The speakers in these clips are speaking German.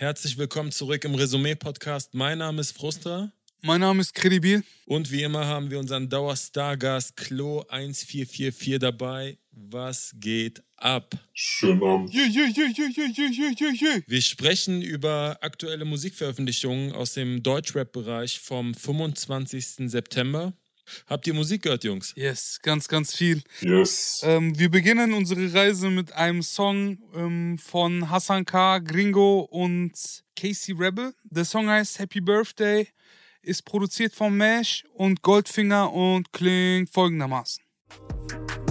Herzlich willkommen zurück im Resümee-Podcast. Mein Name ist Frustra. Mein Name ist Credibil. Und wie immer haben wir unseren Dauerstargast Klo1444 dabei. Was geht ab? Schönen Abend. Yeah, yeah, yeah, wir sprechen über aktuelle Musikveröffentlichungen aus dem Deutschrap-Bereich vom 25. September. Habt ihr Musik gehört, Jungs? Yes, ganz, ganz viel. Yes. Ähm, wir beginnen unsere Reise mit einem Song ähm, von Hassan K., Gringo und Casey Rebel. Der Song heißt Happy Birthday, ist produziert von Mesh und Goldfinger und klingt folgendermaßen.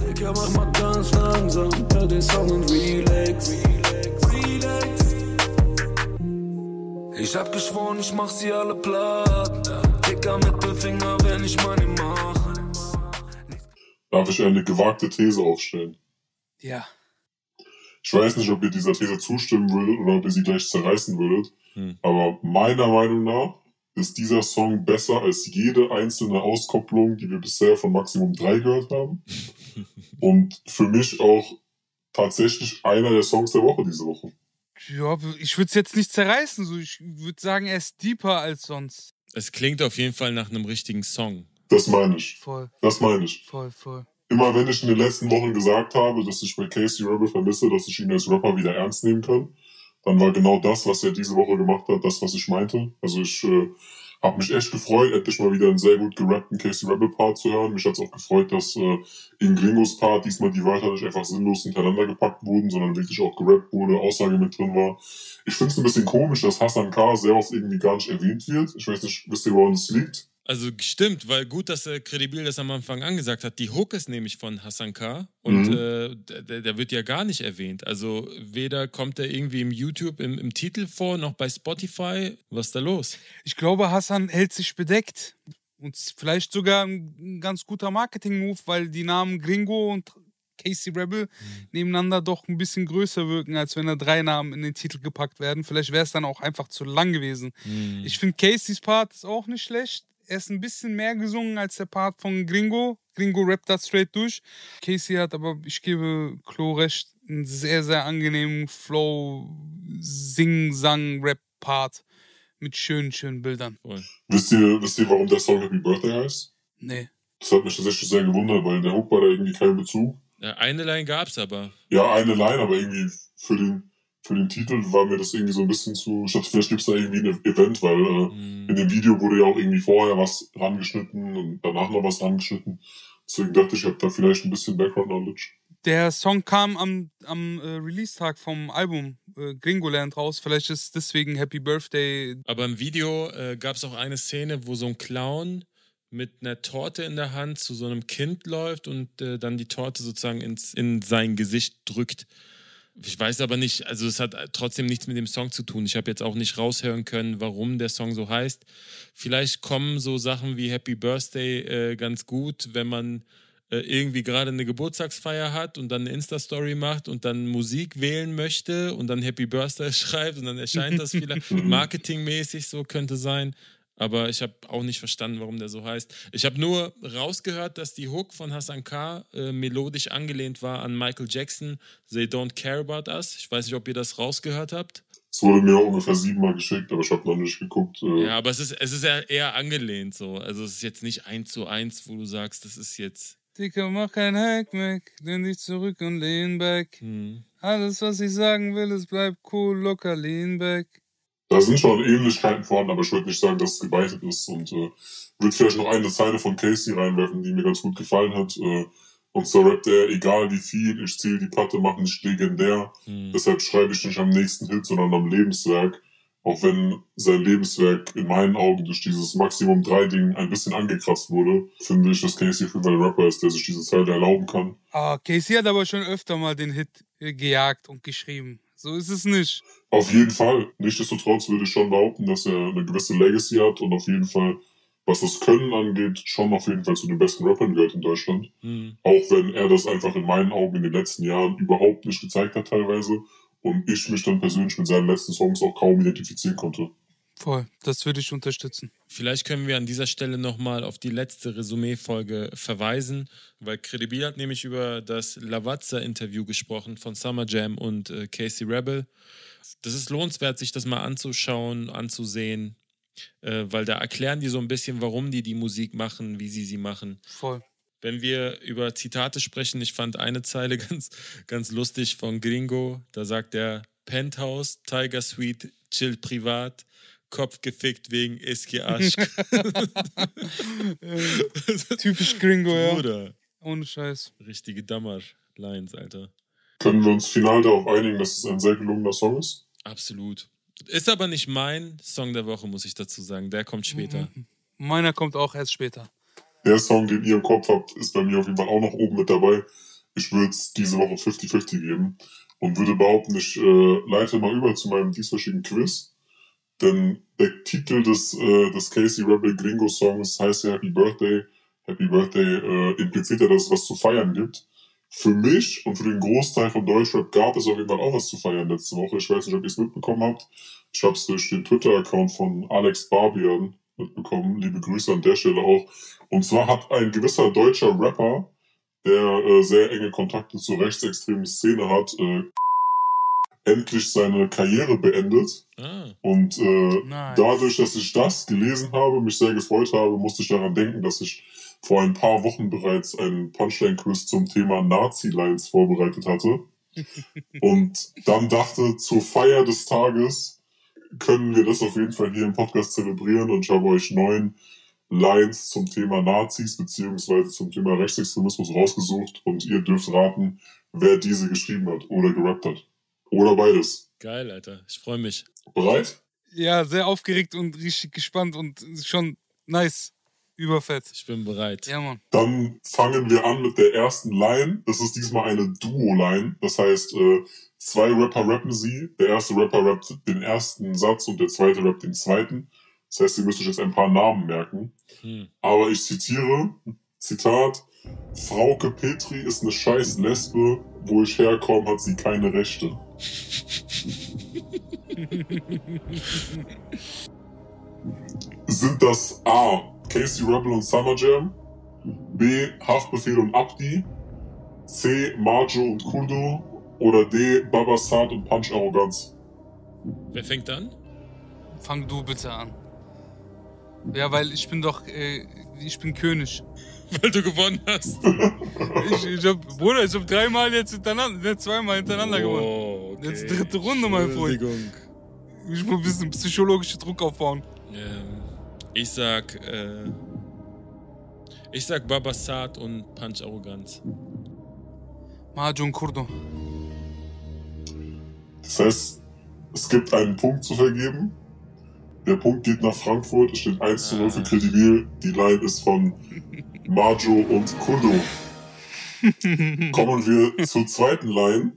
Digga, mach mal ganz langsam, hör den Song und relax. Relax. Ich hab geschworen, ich mach sie alle platt. Dicker Mittelfinger, wenn ich meine. Darf ich eine gewagte These aufstellen? Ja. Ich weiß nicht, ob ihr dieser These zustimmen würdet oder ob ihr sie gleich zerreißen würdet. Hm. Aber meiner Meinung nach ist dieser Song besser als jede einzelne Auskopplung, die wir bisher von Maximum 3 gehört haben. Und für mich auch tatsächlich einer der Songs der Woche diese Woche. Ja, ich würde es jetzt nicht zerreißen. So, ich würde sagen, er ist deeper als sonst. Es klingt auf jeden Fall nach einem richtigen Song. Das meine ich. Voll, Das meine ich. voll, voll. Immer wenn ich in den letzten Wochen gesagt habe, dass ich bei Casey Rebel vermisse, dass ich ihn als Rapper wieder ernst nehmen kann, dann war genau das, was er diese Woche gemacht hat, das, was ich meinte. Also ich äh, habe mich echt gefreut, endlich mal wieder einen sehr gut gerappten Casey Rebel Part zu hören. Mich hat es auch gefreut, dass äh, in Gringos Part diesmal die Wörter nicht einfach sinnlos hintereinander gepackt wurden, sondern wirklich auch gerappt wurde, Aussage mit drin war. Ich finde es ein bisschen komisch, dass Hassan K. sehr oft irgendwie gar nicht erwähnt wird. Ich weiß nicht, wisst ihr, woran es liegt? Also stimmt, weil gut, dass er Credibil das am Anfang angesagt hat. Die Hook ist nämlich von Hassan K. Und Mhm. äh, der, der wird ja gar nicht erwähnt. Also weder kommt er irgendwie im YouTube im, im Titel vor, noch bei Spotify. Was ist da los? Ich glaube, Hassan hält sich bedeckt. Und vielleicht sogar ein ganz guter Marketing-Move, weil die Namen Gringo und Casey Rebel nebeneinander doch ein bisschen größer wirken, als wenn da drei Namen in den Titel gepackt werden. Vielleicht wäre es dann auch einfach zu lang gewesen. Hm. Ich finde, Caseys Part ist auch nicht schlecht. Er ist ein bisschen mehr gesungen als der Part von Gringo. Gringo rappt das straight durch. Casey hat aber, ich gebe Klo recht, einen sehr, sehr angenehmen Flow, Sing-Sang-Rap-Part mit schönen, schönen Bildern. Voll. Wisst ihr, wisst ihr, warum der Song Happy Birthday heißt? Nee. Das hat mich tatsächlich sehr gewundert, weil in der Hook war da irgendwie kein Bezug. Ja, eine Line gab's aber. Ja, eine Line, aber irgendwie für den, für den Titel war mir das irgendwie so ein bisschen zu. Ich dachte, vielleicht gibt's da irgendwie ein Event, weil äh, Hm. in dem Video wurde ja auch irgendwie vorher was rangeschnitten und danach noch was rangeschnitten. Deswegen dachte ich, ich habe da vielleicht ein bisschen Background Knowledge. Der Song kam am, am äh, Release-Tag vom Album äh, Gringoland raus. Vielleicht ist deswegen Happy Birthday. Aber im Video äh, gab es auch eine Szene, wo so ein Clown mit einer Torte in der Hand zu so einem Kind läuft und äh, dann die Torte sozusagen ins, in sein Gesicht drückt. Ich weiß aber nicht, also es hat trotzdem nichts mit dem Song zu tun. Ich habe jetzt auch nicht raushören können, warum der Song so heißt. Vielleicht kommen so Sachen wie Happy Birthday äh, ganz gut, wenn man äh, irgendwie gerade eine Geburtstagsfeier hat und dann eine Insta-Story macht und dann Musik wählen möchte und dann Happy Birthday schreibt und dann erscheint das vielleicht marketingmäßig so könnte sein. Aber ich habe auch nicht verstanden, warum der so heißt. Ich habe nur rausgehört, dass die Hook von Hassan K. Äh, melodisch angelehnt war an Michael Jackson, They Don't Care About Us. Ich weiß nicht, ob ihr das rausgehört habt. Es wurde mir auch ungefähr siebenmal geschickt, aber ich habe noch nicht geguckt. Äh, Ja, aber es ist, es ist ja eher angelehnt so. Also es ist jetzt nicht eins zu eins, wo du sagst, das ist jetzt. Dicker, mach kein Hackmack, lehn dich zurück und lehn back. Hm. Alles, was ich sagen will, es bleibt cool, locker, lean back. Da sind schon Ähnlichkeiten vorhanden, aber ich würde nicht sagen, dass es gebeitet ist. Und äh, würde vielleicht noch eine Zeile von Casey reinwerfen, die mir ganz gut gefallen hat. Äh, und so rappt er, egal wie viel, ich zähle die Platte, mach nicht legendär. Hm. Deshalb schreibe ich nicht am nächsten Hit, sondern am Lebenswerk. Auch wenn sein Lebenswerk in meinen Augen durch dieses Maximum 3 Ding ein bisschen angekratzt wurde, finde ich, dass Casey Fall ein Rapper ist, der sich diese Zeile erlauben kann. Ah, Casey hat aber schon öfter mal den Hit äh, gejagt und geschrieben. So ist es nicht. Auf jeden Fall. Nichtsdestotrotz würde ich schon behaupten, dass er eine gewisse Legacy hat und auf jeden Fall, was das Können angeht, schon auf jeden Fall zu den besten Rappern gehört in Deutschland. Hm. Auch wenn er das einfach in meinen Augen in den letzten Jahren überhaupt nicht gezeigt hat teilweise und ich mich dann persönlich mit seinen letzten Songs auch kaum identifizieren konnte. Voll, das würde ich unterstützen. Vielleicht können wir an dieser Stelle nochmal auf die letzte Resümee-Folge verweisen, weil Credibil hat nämlich über das Lavazza-Interview gesprochen von Summer Jam und äh, Casey Rebel. das ist lohnenswert, sich das mal anzuschauen, anzusehen, äh, weil da erklären die so ein bisschen, warum die die Musik machen, wie sie sie machen. Voll. Wenn wir über Zitate sprechen, ich fand eine Zeile ganz, ganz lustig von Gringo. Da sagt er: Penthouse, Tiger Suite, chillt privat, Kopf gefickt wegen Eski Aschk. Typisch Gringo, ja. Bruder, Ohne Scheiß. richtige Dammer-Lines, Alter. Können wir uns final darauf einigen, dass es ein sehr gelungener Song ist? Absolut. Ist aber nicht mein Song der Woche, muss ich dazu sagen. Der kommt später. Meiner kommt auch erst später. Der Song, den ihr im Kopf habt, ist bei mir auf jeden Fall auch noch oben mit dabei. Ich würde es diese Woche 50-50 geben und würde behaupten, ich äh, leite mal über zu meinem dieswöchigen Quiz. Denn der Titel des, äh, des Casey Rebel Gringo Songs heißt ja Happy Birthday. Happy Birthday äh, impliziert ja, dass es was zu feiern gibt. Für mich und für den Großteil von Deutschrap gab es auf jeden Fall auch was zu feiern letzte Woche. Ich weiß nicht, ob ihr es mitbekommen habt. Ich habe es durch den Twitter-Account von Alex Barbian mitbekommen. Liebe Grüße an der Stelle auch. Und zwar hat ein gewisser deutscher Rapper, der äh, sehr enge Kontakte zur rechtsextremen Szene hat, äh, endlich seine Karriere beendet. Ah, Und äh, Nice. dadurch, dass ich das gelesen habe, mich sehr gefreut habe, musste ich daran denken, dass ich vor ein paar Wochen bereits einen Punchline-Quiz zum Thema Nazi-Lines vorbereitet hatte. Und dann dachte, zur Feier des Tages können wir das auf jeden Fall hier im Podcast zelebrieren und ich habe euch neun Lines zum Thema Nazis beziehungsweise zum Thema Rechtsextremismus rausgesucht und ihr dürft raten, wer diese geschrieben hat oder gerappt hat. Oder beides. geil, Alter. Ich freue mich. Bereit? Ja, sehr aufgeregt und richtig gespannt und schon nice. Überfett. Ich bin bereit. Ja, Mann. Dann fangen wir an mit der ersten Line. Das ist diesmal eine Duo-Line. Das heißt, äh, zwei Rapper rappen sie. Der erste Rapper rappt den ersten Satz und der zweite rappt den zweiten. Das heißt, ihr müsst euch jetzt ein paar Namen merken. Hm. Aber ich zitiere, Zitat, Frauke Petri ist eine scheiß Lesbe, wo ich herkomme, hat sie keine Rechte. Sind das A. Casey Rebel und Summer Jam, B. Haftbefehl und Abdi, C. Marjo und Kurdo oder D. Babasat und Punch Arroganz? Wer fängt an? Fang du bitte an. Ja, weil ich bin doch, äh, ich bin König. Weil du gewonnen hast. Ich, ich hab, Bruder, ich hab dreimal jetzt hintereinander, ne, zweimal hintereinander gewonnen. Oh, okay. Jetzt dritte Runde, mein Freund. Entschuldigung. Ich muss ein bisschen psychologische Druck aufbauen. Ähm, ich sag, äh, ich sag Babasat und Punch Arroganz. Mahjong Kurdo. Das heißt, es gibt einen Punkt zu vergeben. Der Punkt geht nach Frankfurt. Es steht 1 zu 0 für Credibil. Die Line ist von Marjo und Kurdo. Kommen wir zur zweiten Line.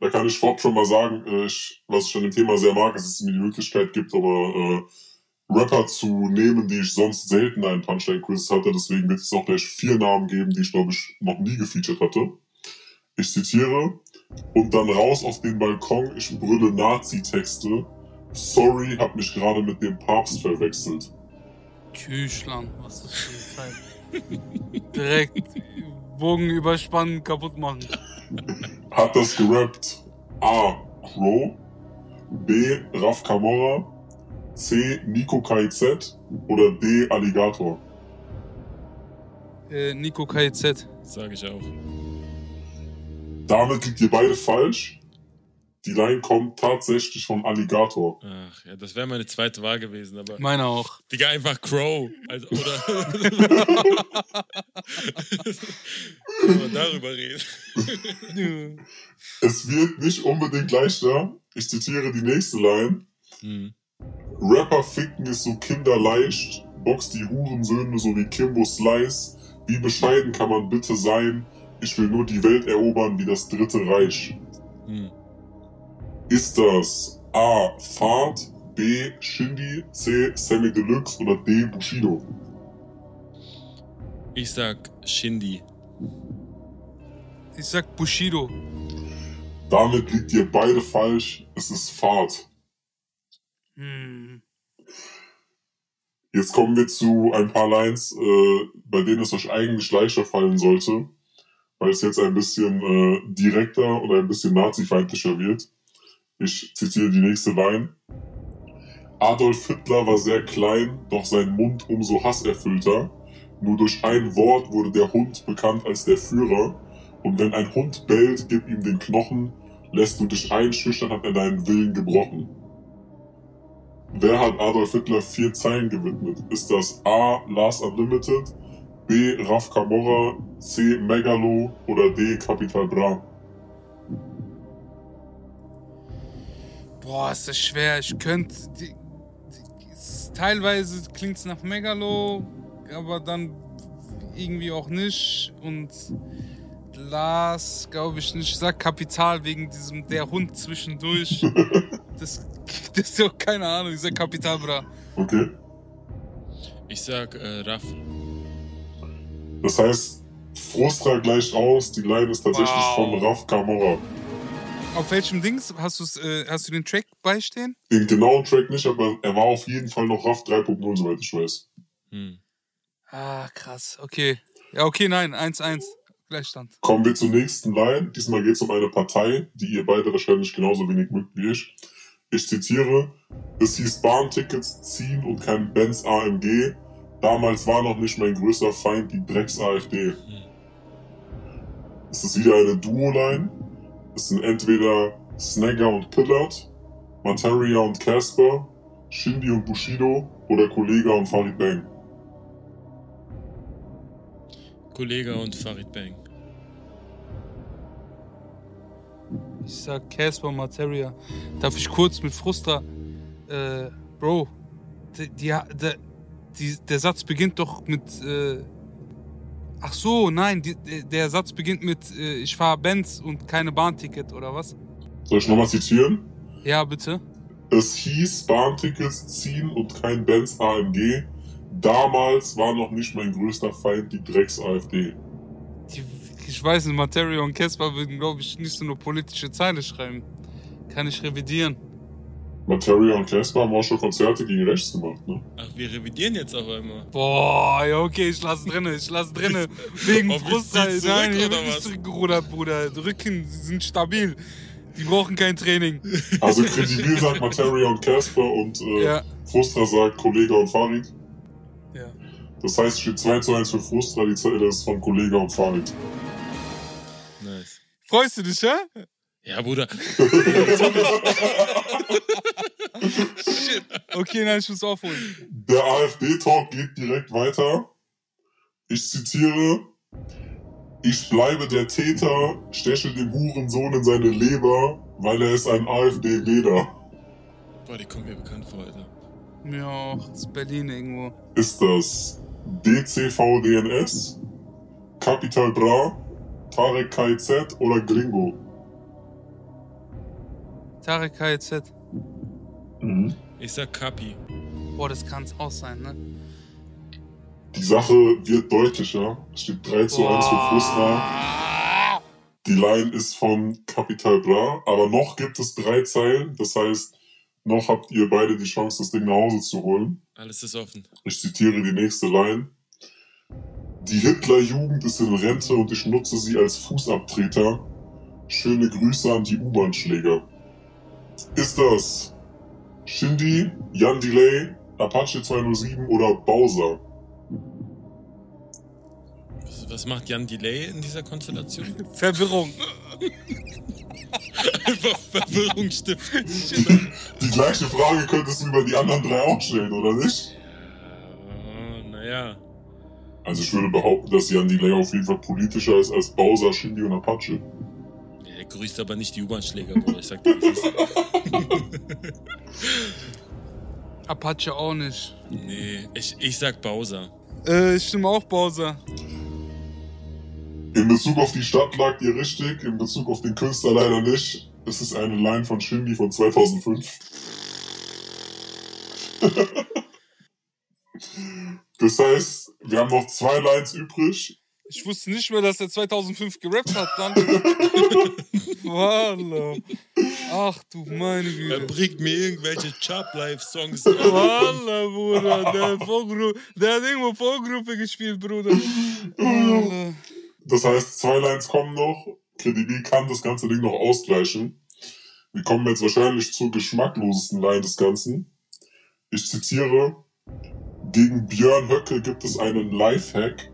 Da kann ich vorab schon mal sagen, äh, ich, was ich an dem Thema sehr mag, ist, dass es mir die Möglichkeit gibt, aber äh, Rapper zu nehmen, die ich sonst selten in Punchline-Quiz hatte. Deswegen wird es auch gleich vier Namen geben, die ich, glaube ich, noch nie gefeatured hatte. Ich zitiere, und dann raus auf den Balkon, ich brülle Nazi-Texte. Sorry, hab mich gerade mit dem Papst verwechselt. Küchland, was ist das für eine Zeit? Direkt Bogen überspannen, kaputt machen. Hat das gerappt A. Crow, B. Raf Camora, C. Nico KIZ oder D. Alligator? Äh, Nico KZ. Sag ich auch. Damit liegt ihr beide falsch. Die Line kommt tatsächlich von Alligator. Ach, ja, das wäre meine zweite Wahl gewesen, aber. Meiner auch. Digga, einfach Crow. Also, oder. Können wir darüber reden? Es wird nicht unbedingt leichter. Ich zitiere die nächste Line. Hm. Rapper ficken ist so kinderleicht, boxt die Hurensöhne so wie Kimbo Slice. Wie bescheiden kann man bitte sein? Ich will nur die Welt erobern wie das Dritte Reich. Hm. Ist das A. Fahrt, B. Shindy, C. Sammy Deluxe oder D. Bushido? Ich sag Shindy. Ich sag Bushido. Damit liegt ihr beide falsch. Es ist Fahrt. Hm. Jetzt kommen wir zu ein paar Lines, äh, bei denen es euch eigentlich leichter fallen sollte, weil es jetzt ein bisschen äh, direkter oder ein bisschen nazifeindlicher wird. Ich zitiere die nächste Line. Adolf Hitler war sehr klein, doch sein Mund umso hasserfüllter. Nur durch ein Wort wurde der Hund bekannt als der Führer. Und wenn ein Hund bellt, gib ihm den Knochen. Lässt du dich einschüchtern, hat er deinen Willen gebrochen. Wer hat Adolf Hitler vier Zeilen gewidmet? Ist das A. Lars Unlimited, B. Raf Camorra, C. Megalo oder D. Capital Bra? Boah, ist das schwer. Ich könnte. die- die- es- Teilweise klingt es nach Megalo, aber dann irgendwie auch nicht. Und Lars, glaube ich nicht. Ich sag Kapital wegen diesem der Hund zwischendurch. das, das ist ja keine Ahnung. Ich sag Kapital, bra. Okay. Ich sag äh, Raff. Das heißt, Frustra gleicht aus. Die Line ist tatsächlich Wow. von Raf Camorra. Auf welchem Dings hast, äh, hast du den Track beistehen? Den genauen Track nicht, aber er war auf jeden Fall noch Raf 3.0, soweit ich weiß. Hm. Ah, krass. Okay. Ja, okay, nein. 1-1. Gleichstand. Kommen wir zur nächsten Line. Diesmal geht es um eine Partei, die ihr beide wahrscheinlich genauso wenig mögt wie ich. Ich zitiere, es hieß Bahntickets ziehen und kein Benz AMG. Damals war noch nicht mein größter Feind die Drecks-AfD. Es ist wieder eine Duo-Line. Es sind entweder Snagger und Pillard, Materia und Casper, Shindy und Bushido oder Kollega und Farid Bang. Kollega und Farid Bang. Ich sag Casper Materia. Darf ich kurz mit Frustra. Äh, Bro, die, die, der, die, der Satz beginnt doch mit. Äh, ach so, nein, die, der Satz beginnt mit äh, Ich fahr Benz und keine Bahnticket oder was? Soll ich nochmal zitieren? Ja, bitte. Es hieß Bahntickets ziehen und kein Benz AMG. Damals war noch nicht mein größter Feind die Drecks-AfD. Die, ich weiß nicht, Materia und Casper würden, glaube ich, nicht so eine politische Zeile schreiben. Kann ich revidieren. Materia und Casper haben auch schon Konzerte gegen rechts gemacht, ne? Ach, wir revidieren jetzt auf einmal. Boah, ja, okay, ich lasse drinne, ich lasse drinne. Wegen Frust. zurück, Nein, oder wird nicht zurückgerudert, Bruder. Die Rücken sind stabil. Die brauchen kein Training. Also kredibil sagt Materia und Casper und äh, Ja. Frustra sagt Kollega und Farid. Ja. Das heißt, es steht 2 zu 1 für Frustra, die Zeile ist von Kollega und Farid. Nice. Freust du dich, ja? Ja, Bruder. Shit. Okay, nein, ich muss aufholen. Der AfD-Talk geht direkt weiter. Ich zitiere. Ich bleibe der Täter, steche dem Hurensohn in seine Leber, weil er ist ein AfD-Wähler. Boah, die kommen mir bekannt vor, Alter. Ja, das ist Berlin irgendwo. Ist das DCVDNS, Capital Bra, Tarek KZ oder Gringo? Tarek KZ. Mhm. Ich sag Kapi. Boah, das kann's auch sein, ne? Die Sache wird deutlicher. Es steht 3 zu 1 für Frustra. Die Line ist von Capital Bra, aber noch gibt es drei Zeilen. Das heißt, noch habt ihr beide die Chance, das Ding nach Hause zu holen. Alles ist offen. Ich zitiere die nächste Line. Die Hitlerjugend ist in Rente und ich nutze sie als Fußabtreter. Schöne Grüße an die U-Bahn-Schläger. Ist das Shindy, Jan Delay, Apache 207 oder Bowser? Was, was macht Jan Delay in dieser Konstellation? Verwirrung. Einfach Verwirrung stiften. Die gleiche Frage könntest du über die anderen drei auch stellen, oder nicht? Äh, naja. Also ich würde behaupten, dass Jan Delay auf jeden Fall politischer ist als Bowser, Shindy und Apache. Grüßt aber nicht die U-Bahn-Schläger, Bruder. Ich sag dir, das ist. Apache auch nicht. Nee, ich, ich sag Bowser. Äh, ich stimme auch Bowser. In Bezug auf die Stadt lag ihr richtig, in Bezug auf den Künstler leider nicht. Es ist eine Line von Shindy von 2005. das heißt, wir haben noch zwei Lines übrig. Ich wusste nicht mehr, dass er 2005 gerappt hat. Dann. Wallah. Ach du meine Er Güte. bringt mir irgendwelche Chop-Life-Songs. Wallah, Bruder. Der, hat Vorgru der hat irgendwo Vorgruppe gespielt, Bruder. Wallah. Das heißt, zwei Lines kommen noch. Kredibil kann das ganze Ding noch ausgleichen. Wir kommen jetzt wahrscheinlich zur geschmacklosesten Line des Ganzen. Ich zitiere, gegen Björn Höcke gibt es einen Lifehack.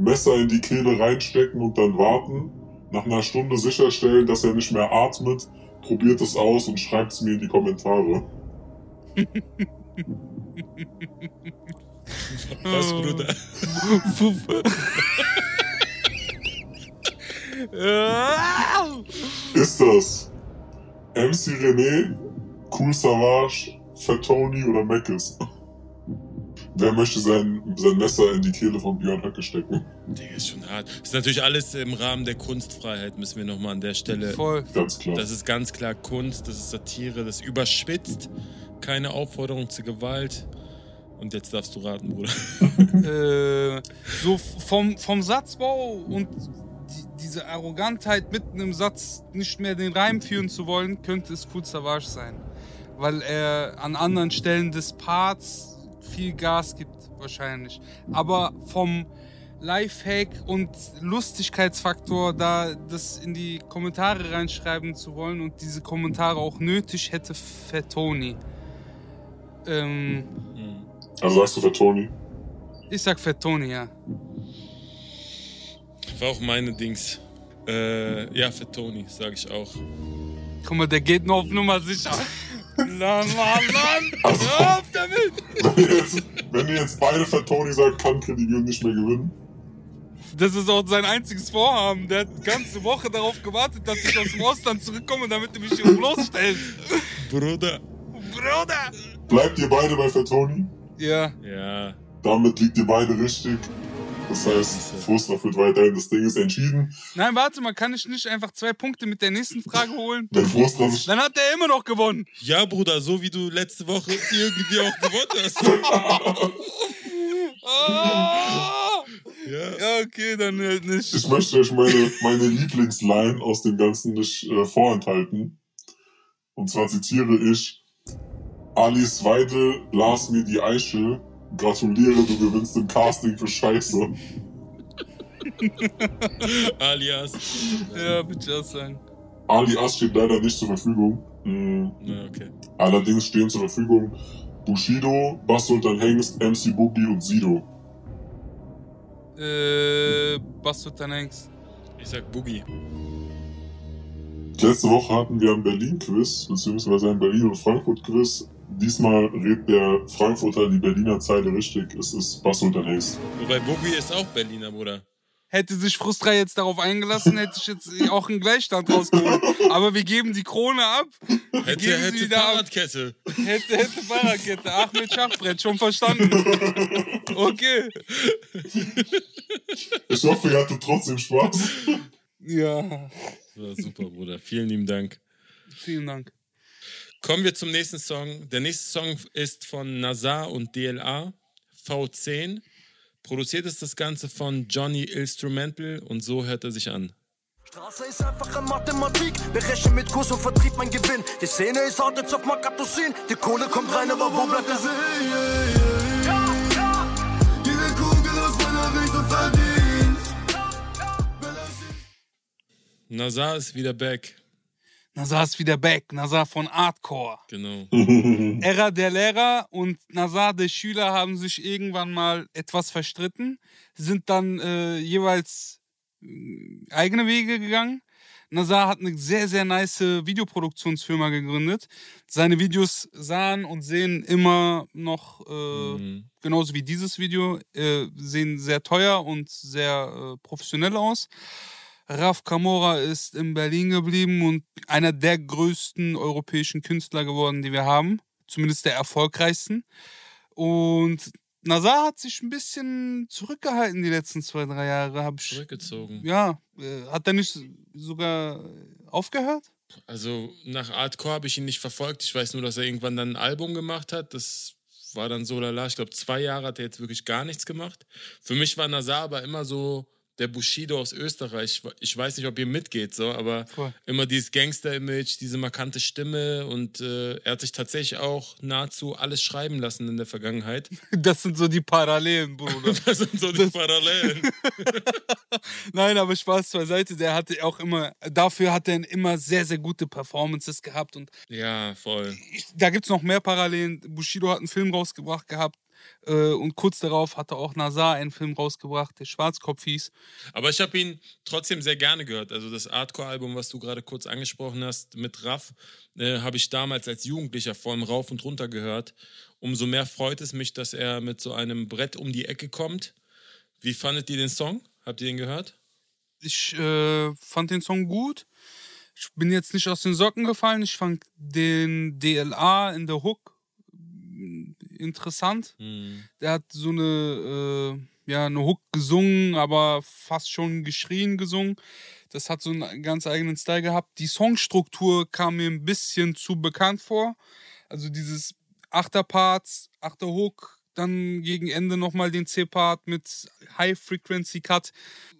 Messer in die Kehle reinstecken und dann warten. Nach einer Stunde sicherstellen, dass er nicht mehr atmet. Probiert es aus und schreibt es mir in die Kommentare. Was, Bruder? Ist das MC René, Cool Savage, Fat Tony oder Meckes? Wer möchte sein, sein Messer in die Kehle von Björn Höcke stecken? Digga, ist schon hart. Das ist natürlich alles im Rahmen der Kunstfreiheit, müssen wir nochmal an der Stelle. Voll. Ganz klar. Das ist ganz klar Kunst, das ist Satire, das überspitzt. Keine Aufforderung zur Gewalt. Und jetzt darfst du raten, Bruder. äh, so vom, vom Satzbau und die, diese Arrogantheit mitten im Satz nicht mehr den Reim führen zu wollen, könnte es Cool Savage sein. Weil er an anderen Stellen des Parts viel Gas gibt, wahrscheinlich. Aber vom Lifehack und Lustigkeitsfaktor, da das in die Kommentare reinschreiben zu wollen und diese Kommentare auch nötig hätte Fettoni. Ähm, Hm. Also sagst du Fat Tony? ich sag Fettoni, ja. War auch meine Dings. Äh, ja, für Tony, sage ich auch. Guck mal, der geht nur auf Nummer sicher. Mann, Mann, Mann! Also- Hör auf damit! Wenn ihr jetzt, wenn ihr jetzt beide Fat Tony sagt, kann Kredibil nicht mehr gewinnen. Das ist auch sein einziges Vorhaben. Der hat die ganze Woche darauf gewartet, dass ich aus dem Ausland zurückkomme, damit er mich hier bloßstellt. Bruder. Bruder! Bleibt ihr beide bei Fat Tony? Ja. Ja. Damit liegt ihr beide richtig. Das heißt, Frustner führt weiterhin. Das Ding ist entschieden. Nein, warte mal, kann ich nicht einfach zwei Punkte mit der nächsten Frage holen? Wenn Frustner sich Dann hat er immer noch gewonnen. Ja, Bruder, so wie du letzte Woche irgendwie auch gewonnen hast. Ah! Ja. Ja, okay, dann halt nicht. Ich möchte euch meine, meine Lieblingsline aus dem Ganzen nicht äh, vorenthalten. Und zwar zitiere ich, Alice Weide las mir die Eichel. Gratuliere, du gewinnst im Casting für Scheiße. Alias. Ja, bitte auch sagen. Alias steht leider nicht zur Verfügung. Mm, Ja, okay. allerdings stehen zur Verfügung Bushido, Bass Sultan Hengst, MC Boogie und Sido. Äh, Bastard Hengst. Ich sag Boogie. Letzte Woche hatten wir ein Berlin-Quiz, beziehungsweise ein Berlin- und Frankfurt-Quiz. Diesmal redet der Frankfurter die Berliner Zeile richtig. Es ist Bass Hengst. Wobei Boogie ist auch Berliner, Bruder. Hätte sich Frustra jetzt darauf eingelassen, hätte ich jetzt auch einen Gleichstand rausgeholt. Aber wir geben die Krone ab. Hätte, geben sie hätte wieder ab. Fahrradkette. Hätte, hätte Fahrradkette. Ahmed Schachbrett, schon verstanden. Okay. Ich hoffe, ihr hattet trotzdem Spaß. Ja. So, super, Bruder. Vielen lieben Dank. Vielen Dank. Kommen wir zum nächsten Song. Der nächste Song ist von Nazar und DLA, V10. Produziert ist das Ganze von Johnny Instrumental und so hört er sich an. Straße ist einfache Mathematik, berechne mit Kurs und Vertrieb mein Gewinn. Die Szene ist hart jetzt auf Makatosin, die Kohle kommt rein, aber wo bleibt der Sinn? Jede Kugel aus meiner Richtung verdient. Nazar ist wieder back. Nazar ist wieder back. Nazar von Artcore. Genau. Era der Lehrer und Nazar der Schüler haben sich irgendwann mal etwas verstritten, sind dann äh, jeweils äh, eigene Wege gegangen. Nazar hat eine sehr, sehr nice Videoproduktionsfirma gegründet. Seine Videos sahen und sehen immer noch, äh, Mhm. genauso wie dieses Video, äh, sehen sehr teuer und sehr äh, professionell aus. Raf Kamora ist in Berlin geblieben und einer der größten europäischen Künstler geworden, die wir haben. Zumindest der erfolgreichsten. Und Nazar hat sich ein bisschen zurückgehalten die letzten zwei, drei Jahre. Hab ich, Zurückgezogen. ja, äh, hat er nicht sogar aufgehört? Also nach Artcore habe ich ihn nicht verfolgt. Ich weiß nur, dass er irgendwann dann ein Album gemacht hat. Das war dann so lala. Ich glaube, zwei Jahre hat er jetzt wirklich gar nichts gemacht. Für mich war Nazar aber immer so der Bushido aus Österreich. Ich weiß nicht, ob ihr mitgeht, so, aber Voll. immer dieses Gangster-Image, diese markante Stimme und äh, er hat sich tatsächlich auch nahezu alles schreiben lassen in der Vergangenheit. Das sind so die Parallelen, Bruder. Das sind so die Parallelen. Nein, aber Spaß beiseite. Der hatte auch immer, dafür hat er immer sehr, sehr gute Performances gehabt. Und Ja, voll. ich, da gibt es noch mehr Parallelen. Bushido hat einen Film rausgebracht gehabt. Äh, und kurz darauf hatte auch Nazar einen Film rausgebracht, der Schwarzkopf hieß. Aber ich habe ihn trotzdem sehr gerne gehört. Also das Hardcore-Album, was du gerade kurz angesprochen hast mit Raff, äh, habe ich damals als Jugendlicher vor allem rauf und runter gehört. Umso mehr freut es mich, dass er mit so einem Brett um die Ecke kommt. Wie fandet ihr den Song? Habt ihr den gehört? Ich äh, fand den Song gut. Ich bin jetzt nicht aus den Socken gefallen. Ich fand den DLA in der Hook interessant. Hm. Der hat so eine, äh, ja, eine Hook gesungen, aber fast schon geschrien gesungen. Das hat so einen ganz eigenen Style gehabt. Die Songstruktur kam mir ein bisschen zu bekannt vor. Also dieses Achterparts, Achterhook, dann gegen Ende nochmal den C-Part mit High Frequency Cut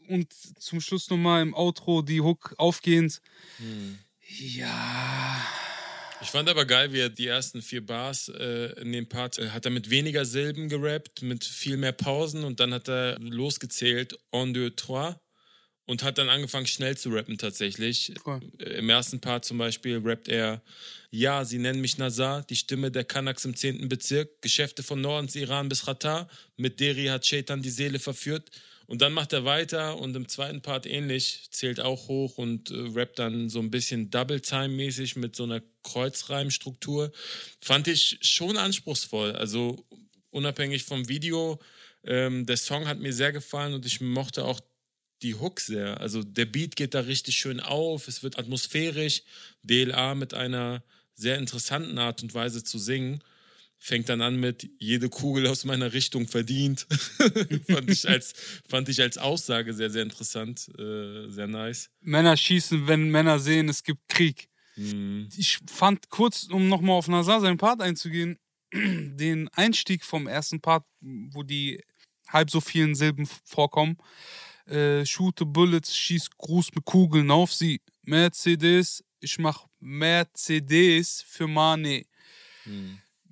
und zum Schluss nochmal im Outro die Hook aufgehend. Ja. Ich fand aber geil, wie er die ersten vier Bars äh, in dem Part äh, hat er mit weniger Silben gerappt, mit viel mehr Pausen und dann hat er losgezählt, en deux, trois und hat dann angefangen schnell zu rappen tatsächlich. Äh, Im ersten Part zum Beispiel rappt er, ja, sie nennen mich Nazar, die Stimme der Kanaks im 10. Bezirk, Geschäfte von Nordens Iran bis Qatar, mit Deri hat Shaitan die Seele verführt. Und dann macht er weiter und im zweiten Part ähnlich, zählt auch hoch und äh, rappt dann so ein bisschen Double-Time-mäßig mit so einer Kreuzreimstruktur. Fand ich schon anspruchsvoll. Also unabhängig vom Video, ähm, der Song hat mir sehr gefallen und ich mochte auch die Hook sehr. Also der Beat geht da richtig schön auf, es wird atmosphärisch. DLA mit einer sehr interessanten Art und Weise zu singen. Fängt dann an mit jede Kugel aus meiner Richtung verdient. fand, ich als, fand ich als Aussage sehr, sehr interessant, äh, sehr nice. Männer schießen, wenn Männer sehen, es gibt Krieg. Hm. Ich fand kurz, um nochmal auf Nazar seinen Part einzugehen, den Einstieg vom ersten Part, wo die halb so vielen Silben vorkommen. Äh, shoote Bullets, schieß Gruß mit Kugeln auf sie. Mercedes, ich mach Mercedes für Money.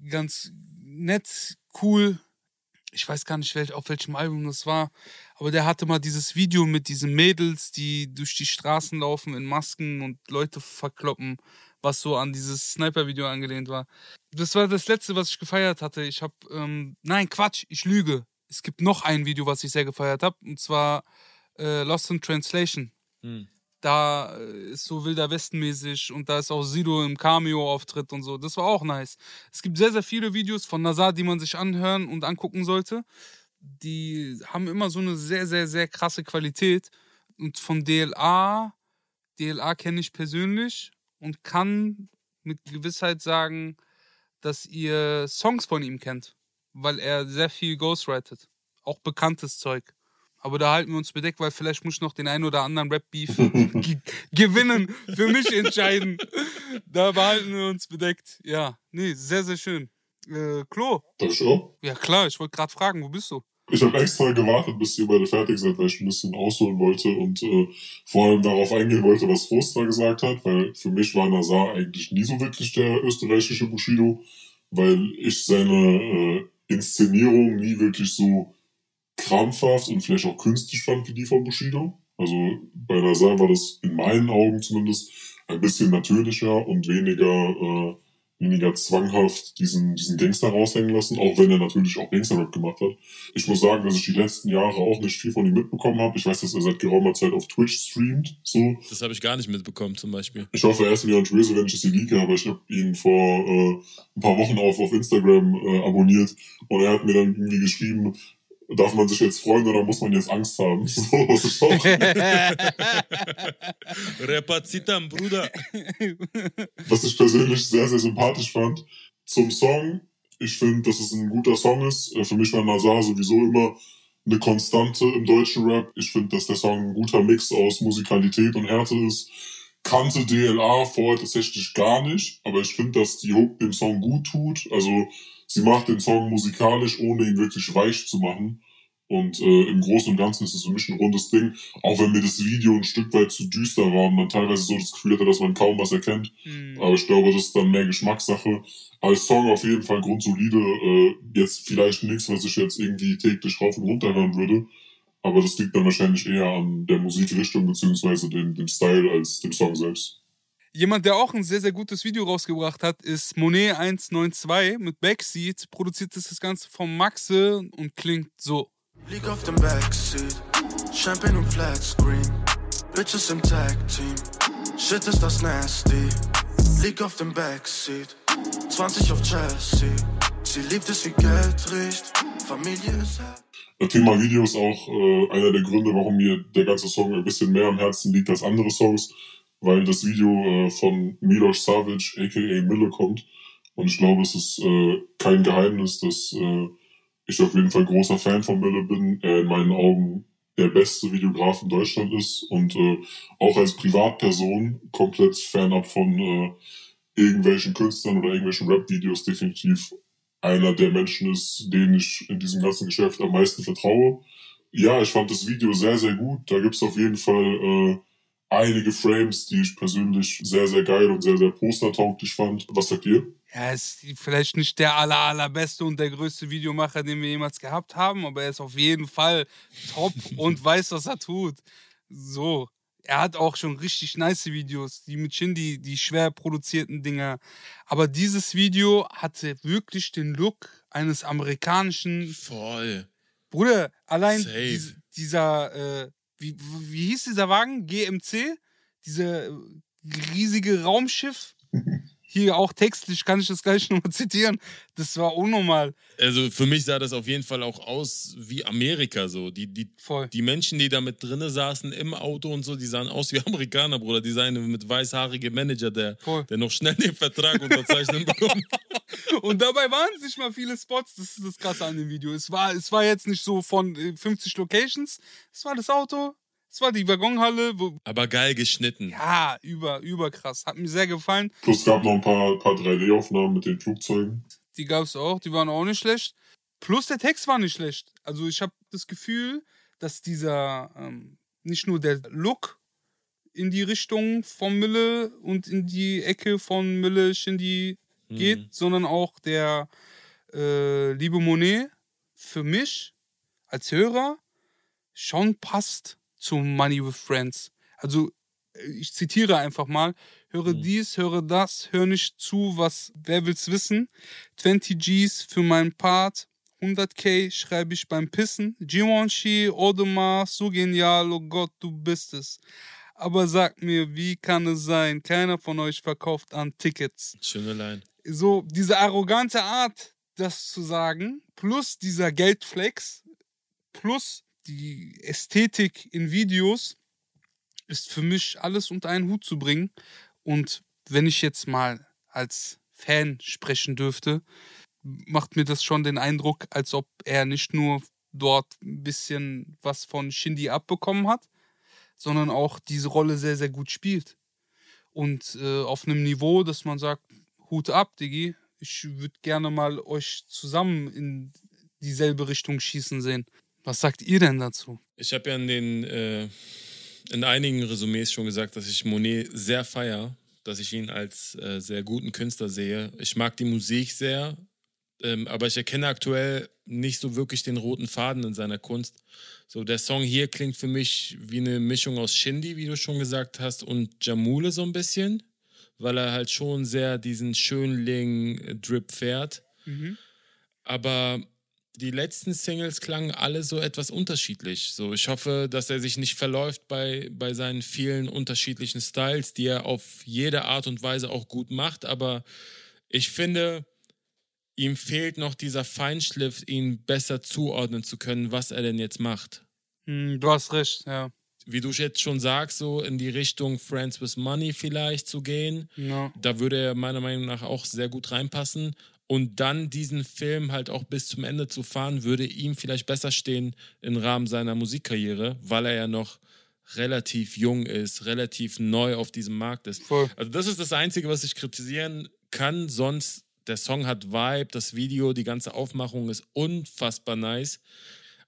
Ganz nett, cool. Ich weiß gar nicht, welch, auf welchem Album das war, aber der hatte mal dieses Video mit diesen Mädels, die durch die Straßen laufen in Masken und Leute verkloppen, was so an dieses Sniper-Video angelehnt war. Das war das letzte, was ich gefeiert hatte. Ich habe, ähm, nein, Quatsch, ich lüge. Es gibt noch ein Video, was ich sehr gefeiert habe, und zwar äh, Lost in Translation. Hm. Da äh, ist so Wilder Westen-mäßig und da ist auch Sido im Cameo-Auftritt und so. Das war auch nice. Es gibt sehr, sehr viele Videos von Nazar, die man sich anhören und angucken sollte. Die haben immer so eine sehr, sehr, sehr krasse Qualität. Und von DLA, DLA kenne ich persönlich und kann mit Gewissheit sagen, dass ihr Songs von ihm kennt, weil er sehr viel ghostwritet. Auch bekanntes Zeug. Aber da halten wir uns bedeckt, weil vielleicht muss ich noch den einen oder anderen Rap-Beef ge gewinnen, für mich entscheiden. Da behalten wir uns bedeckt. Ja, nee, sehr, sehr schön. Äh, Klo, Darf ich auch? ja klar, ich wollte gerade fragen, wo bist du? Ich habe extra gewartet, bis ihr beide fertig seid, weil ich ein bisschen ausholen wollte und äh, vor allem darauf eingehen wollte, was Froster gesagt hat, weil für mich war Nazar eigentlich nie so wirklich der österreichische Bushido, weil ich seine äh, Inszenierung nie wirklich so krampfhaft und vielleicht auch künstlich fand wie die von Bushido. Also bei Nazar war das in meinen Augen zumindest ein bisschen natürlicher und weniger, äh, weniger zwanghaft diesen, diesen Gangster raushängen lassen, auch wenn er natürlich auch Gangster-Rap gemacht hat. Ich muss sagen, dass ich die letzten Jahre auch nicht viel von ihm mitbekommen habe. Ich weiß, dass er seit geraumer Zeit auf Twitch streamt, so. Das habe ich gar nicht mitbekommen, zum Beispiel. Ich hoffe, er ist mir nicht böse, wenn ich es hier leake, aber ich habe ihn vor äh, ein paar Wochen auf, auf Instagram äh, abonniert und er hat mir dann irgendwie geschrieben, darf man sich jetzt freuen oder muss man jetzt Angst haben? So, was ich auch, Repazitam, Bruder. was ich persönlich sehr, sehr sympathisch fand. Zum Song, ich finde, dass es ein guter Song ist. Äh, Für mich war Nazar sowieso immer eine Konstante im deutschen Rap. Ich finde, dass der Song ein guter Mix aus Musikalität und Härte ist. Kannte DLA vorher tatsächlich gar nicht, aber ich finde, dass die Hook dem Song gut tut. Also sie macht den Song musikalisch, ohne ihn wirklich weich zu machen. Und äh, im Großen und Ganzen ist es für mich ein rundes Ding, auch wenn mir das Video ein Stück weit zu düster war und man teilweise so das Gefühl hatte, dass man kaum was erkennt. Hm. Aber ich glaube, das ist dann mehr Geschmackssache. Als Song auf jeden Fall grundsolide. Äh, jetzt vielleicht nichts, was ich jetzt irgendwie täglich rauf und runter hören würde. Aber das liegt dann wahrscheinlich eher an der Musikrichtung beziehungsweise dem, dem Style als dem Song selbst. Jemand, der auch ein sehr, sehr gutes Video rausgebracht hat, ist Monet192 mit Backseat. Produziert ist das Ganze von Maxe und klingt so. Lieg auf dem Backseat, Champagne und Flatscreen, Bitches im Tag Team, Shit ist das nasty. Lieg auf dem Backseat, 20 auf Chelsea, sie liebt es wie Geld riecht, Familie ist happy. Das Thema Video ist auch äh, einer der Gründe, warum mir der ganze Song ein bisschen mehr am Herzen liegt als andere Songs, weil das Video äh, von Milos Savage, aka Mille, kommt. Und ich glaube, es ist äh, kein Geheimnis, dass äh, ich auf jeden Fall großer Fan von Mille bin. Er in meinen Augen der beste Videograf in Deutschland ist und äh, auch als Privatperson komplett fernab von äh, irgendwelchen Künstlern oder irgendwelchen Rap-Videos definitiv einer der Menschen ist, denen ich in diesem ganzen Geschäft am meisten vertraue. Ja, ich fand das Video sehr, sehr gut. Da gibt's auf jeden Fall äh, einige Frames, die ich persönlich sehr, sehr geil und sehr, sehr postertauglich fand. Was sagt ihr? Er ist vielleicht nicht der aller, allerbeste und der größte Videomacher, den wir jemals gehabt haben, aber er ist auf jeden Fall top und weiß, was er tut. So. Er hat auch schon richtig nice Videos, die mit Shindy, die schwer produzierten Dinger. Aber dieses Video hatte wirklich den Look eines amerikanischen Voll. Bruder, allein dies, dieser, äh, wie, wie hieß dieser Wagen? GMC? Dieser äh, riesige Raumschiff? Hier auch textlich kann ich das gleich nochmal zitieren. Das war unnormal. Also für mich sah das auf jeden Fall auch aus wie Amerika so. Die, die, Voll. die Menschen, die da mit drinne saßen im Auto und so, die sahen aus wie Amerikaner, Bruder. Die seien mit weißhaarige Manager, der, Voll. der noch schnell den Vertrag unterzeichnen bekommt. Und dabei waren es nicht mal viele Spots. Das ist das Krasse an dem Video. Es war, es war jetzt nicht so von äh, 50 Locations. Es war das Auto, es war die Waggonhalle. Wo, Aber geil geschnitten. ja, über, über krass. Hat mir sehr gefallen. Plus es gab noch ein paar, paar 3D-Aufnahmen mit den Flugzeugen. Die gab es auch, die waren auch nicht schlecht. Plus der Text war nicht schlecht. Also ich habe das Gefühl, dass dieser ähm, nicht nur der Look in die Richtung von Mülle und in die Ecke von Mülle Shindy geht, Mhm. sondern auch der äh, liebe Monet für mich als Hörer schon passt zum Money with Friends. Also äh, ich zitiere einfach mal, höre Mhm. dies, höre das, hör nicht zu, was, wer will's wissen? 20 Gs für meinen Part, 100k schreibe ich beim Pissen, Givenchy, Audemars, so genial, oh Gott, du bist es. Aber sag mir, wie kann es sein, keiner von euch verkauft an Tickets? Schöne Line. So diese arrogante Art, das zu sagen, plus dieser Geldflex, plus die Ästhetik in Videos, ist für mich alles unter einen Hut zu bringen. Und wenn ich jetzt mal als Fan sprechen dürfte, macht mir das schon den Eindruck, als ob er nicht nur dort ein bisschen was von Shindy abbekommen hat, sondern auch diese Rolle sehr, sehr gut spielt. Und äh, auf einem Niveau, dass man sagt, Hut ab, Diggi. Ich würde gerne mal euch zusammen in dieselbe Richtung schießen sehen. Was sagt ihr denn dazu? Ich habe ja in den äh, in einigen Resümees schon gesagt, dass ich Monet sehr feier, dass ich ihn als äh, sehr guten Künstler sehe. Ich mag die Musik sehr, ähm, aber ich erkenne aktuell nicht so wirklich den roten Faden in seiner Kunst. So, der Song hier klingt für mich wie eine Mischung aus Shindy, wie du schon gesagt hast, und Jamule so ein bisschen, weil er halt schon sehr diesen Schönling-Drip fährt. Aber die letzten Singles klangen alle so etwas unterschiedlich. So, ich hoffe, dass er sich nicht verläuft bei, bei seinen vielen unterschiedlichen Styles, die er auf jede Art und Weise auch gut macht. Aber ich finde, ihm fehlt noch dieser Feinschliff, ihn besser zuordnen zu können, was er denn jetzt macht. Hm, du hast recht, ja. Wie du jetzt schon sagst, so in die Richtung Friends with Money vielleicht zu gehen. ja. Da würde er meiner Meinung nach auch sehr gut reinpassen. Und dann diesen Film halt auch bis zum Ende zu fahren, würde ihm vielleicht besser stehen im Rahmen seiner Musikkarriere, weil er ja noch relativ jung ist, relativ neu auf diesem Markt ist. Voll. Also das ist das Einzige, was ich kritisieren kann. Sonst, der Song hat Vibe, das Video, die ganze Aufmachung ist unfassbar nice.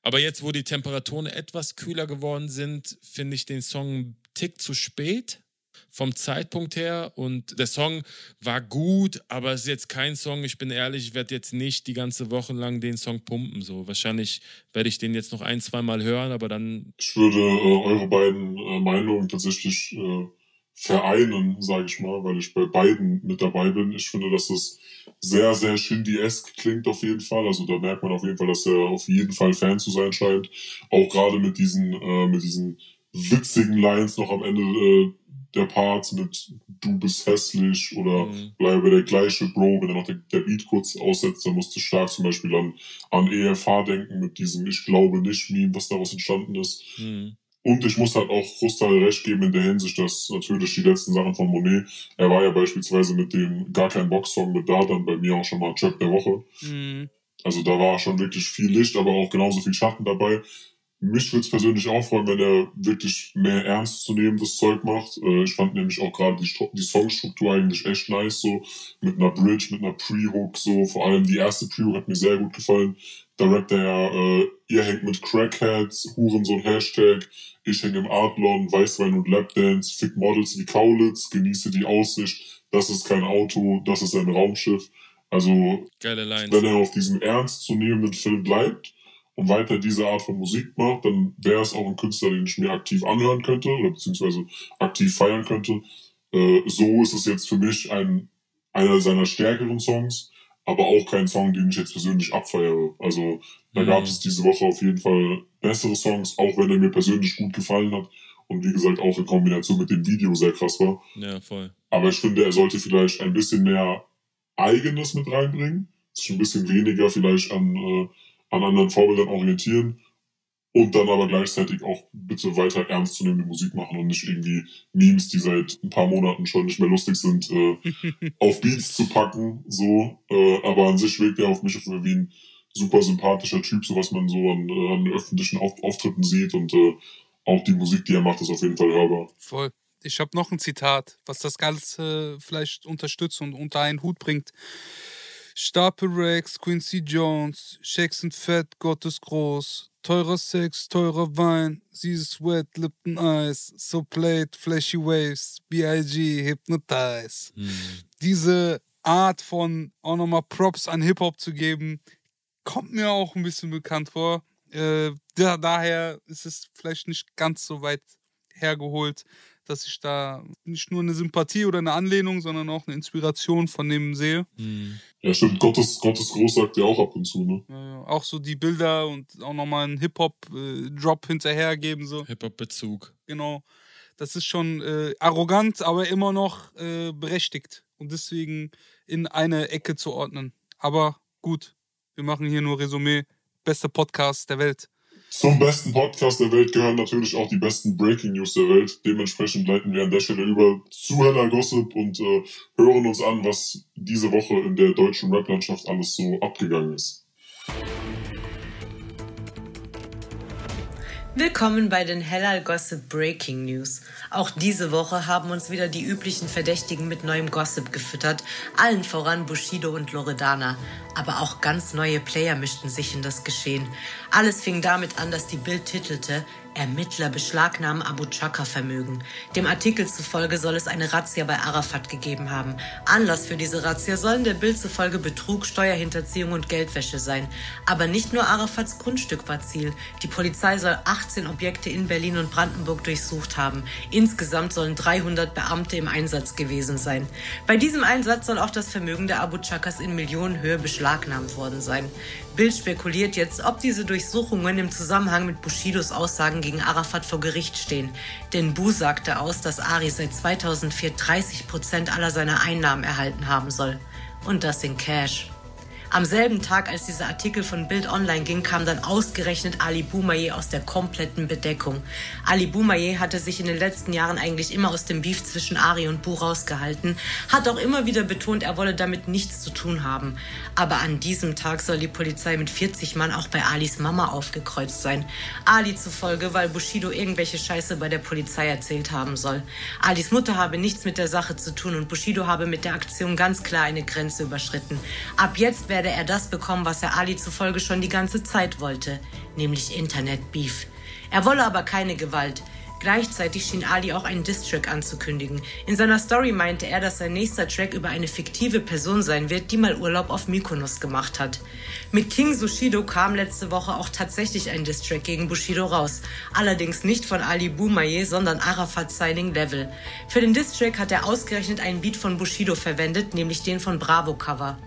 Aber jetzt, wo die Temperaturen etwas kühler geworden sind, finde ich den Song einen Tick zu spät vom Zeitpunkt her. Und der Song war gut, aber es ist jetzt kein Song. Ich bin ehrlich, ich werde jetzt nicht die ganze Woche lang den Song pumpen. So wahrscheinlich werde ich den jetzt noch ein, zwei Mal hören, aber dann. Ich würde äh, eure beiden äh, Meinungen tatsächlich äh, vereinen, sage ich mal, weil ich bei beiden mit dabei bin. Ich finde, dass das sehr, sehr Shindy-esque klingt auf jeden Fall. Also da merkt man auf jeden Fall, dass er auf jeden Fall Fan zu sein scheint. Auch gerade mit diesen, äh, mit diesen witzigen Lines noch am Ende äh, der Parts mit du bist hässlich oder Mhm. bleibe der gleiche Bro, wenn er noch der, der Beat kurz aussetzt, dann musst du stark zum Beispiel an, an EFH denken mit diesem Ich glaube nicht Meme, was daraus entstanden ist. Hm, Und ich muss halt auch Krustal recht geben in der Hinsicht, dass natürlich die letzten Sachen von Monet, er war ja beispielsweise mit dem gar kein Box-Song mit da dann bei mir auch schon mal Trap der Woche. Mhm. Also da war schon wirklich viel Licht, aber auch genauso viel Schatten dabei. Mich würde es persönlich auch freuen, wenn er wirklich mehr ernst zu nehmen das Zeug macht. Äh, ich fand nämlich auch gerade die, die Songstruktur eigentlich echt nice, so mit einer Bridge, mit einer Pre-Hook, so vor allem die erste Pre-Hook hat mir sehr gut gefallen. Da rappt er ja, äh, ihr hängt mit Crackheads, Hurensohn Hashtag, ich hänge im Artlon, Weißwein und Lapdance, fick Models wie Kaulitz, genieße die Aussicht, das ist kein Auto, das ist ein Raumschiff. Also wenn er auf diesem ernst zu nehmenden Film bleibt und weiter diese Art von Musik macht, dann wäre es auch ein Künstler, den ich mir aktiv anhören könnte oder beziehungsweise aktiv feiern könnte. Äh, so ist es jetzt für mich ein, einer seiner stärkeren Songs, aber auch kein Song, den ich jetzt persönlich abfeiere. Also da Mhm. gab es diese Woche auf jeden Fall bessere Songs, auch wenn er mir persönlich gut gefallen hat und wie gesagt auch in Kombination mit dem Video sehr krass war. Ja, voll. Aber ich finde, er sollte vielleicht ein bisschen mehr Eigenes mit reinbringen, sich ein bisschen weniger vielleicht an, äh, an anderen Vorbildern orientieren und dann aber gleichzeitig auch bitte weiter ernstzunehmende Musik machen und nicht irgendwie Memes, die seit ein paar Monaten schon nicht mehr lustig sind, äh, auf Beats zu packen. So, äh, aber an sich wirkt er auf mich wie ein super sympathischer Typ, so was man so an, äh, an öffentlichen auf Auftritten sieht und äh, auch die Musik, die er macht, ist auf jeden Fall hörbar. Voll. Ich habe noch ein Zitat, was das Ganze vielleicht unterstützt und unter einen Hut bringt. Stapel Rex, Quincy Jones, Shakes sind fett, Gott ist groß. Teurer Sex, teurer Wein, sie ist wet, Lipton Eis, so played, flashy waves, B.I.G. hypnotize. Hm. Diese Art von auch nochmal Props an Hip-Hop zu geben, kommt mir auch ein bisschen bekannt vor. Äh, da, daher ist es vielleicht nicht ganz so weit hergeholt, dass ich da nicht nur eine Sympathie oder eine Anlehnung, sondern auch eine Inspiration von dem sehe. Hm. Ja, stimmt, Gottes, Gottes Groß sagt ja auch ab und zu, ne? Äh, auch so die Bilder und auch nochmal einen Hip-Hop-Drop hinterhergeben, so. Hip-Hop-Bezug. Genau. Das ist schon äh, arrogant, aber immer noch äh, berechtigt. Und deswegen in eine Ecke zu ordnen. Aber gut, wir machen hier nur Resümee. Bester Podcast der Welt. Zum besten Podcast der Welt gehören natürlich auch die besten Breaking News der Welt. Dementsprechend leiten wir an der Stelle über zu Hella Gossip und äh, hören uns an, was diese Woche in der deutschen Rap-Landschaft alles so abgegangen ist. Willkommen bei den Hellal Gossip Breaking News. Auch diese Woche haben uns wieder die üblichen Verdächtigen mit neuem Gossip gefüttert, allen voran Bushido und Loredana. Aber auch ganz neue Player mischten sich in das Geschehen. Alles fing damit an, dass die Bild titelte, Ermittler beschlagnahmen Abu Chaka Vermögen. Dem Artikel zufolge soll es eine Razzia bei Arafat gegeben haben. Anlass für diese Razzia sollen der Bild zufolge Betrug, Steuerhinterziehung und Geldwäsche sein. Aber nicht nur Arafats Grundstück war Ziel. Die Polizei soll 18 Objekte in Berlin und Brandenburg durchsucht haben. Insgesamt sollen 300 Beamte im Einsatz gewesen sein. Bei diesem Einsatz soll auch das Vermögen der Abu Chakas in Millionenhöhe beschlagnahmt worden sein. Bild spekuliert jetzt, ob diese Durchsuchungen im Zusammenhang mit Bushidos Aussagen gegen Arafat vor Gericht stehen. Denn Bu sagte aus, dass Ari seit 2004 30 Prozent aller seiner Einnahmen erhalten haben soll. Und das in Cash. Am selben Tag, als dieser Artikel von Bild Online ging, kam dann ausgerechnet Ali Boumaier aus der kompletten Bedeckung. Ali Boumaier hatte sich in den letzten Jahren eigentlich immer aus dem Beef zwischen Ari und Bu rausgehalten, hat auch immer wieder betont, er wolle damit nichts zu tun haben. Aber an diesem Tag soll die Polizei mit 40 Mann auch bei Alis Mama aufgekreuzt sein. Ali zufolge, weil Bushido irgendwelche Scheiße bei der Polizei erzählt haben soll. Alis Mutter habe nichts mit der Sache zu tun und Bushido habe mit der Aktion ganz klar eine Grenze überschritten. Ab jetzt werden werde er das bekommen, was er Ali zufolge schon die ganze Zeit wollte, nämlich Internet-Beef. Er wolle aber keine Gewalt. Gleichzeitig schien Ali auch einen Diss-Track anzukündigen. In seiner Story meinte er, dass sein nächster Track über eine fiktive Person sein wird, die mal Urlaub auf Mykonos gemacht hat. Mit King Sushido kam letzte Woche auch tatsächlich ein Diss-Track gegen Bushido raus. Allerdings nicht von Ali Boumaier, sondern Arafat Signing Level. Für den Diss-Track hat er ausgerechnet einen Beat von Bushido verwendet, nämlich den von Bravo Cover.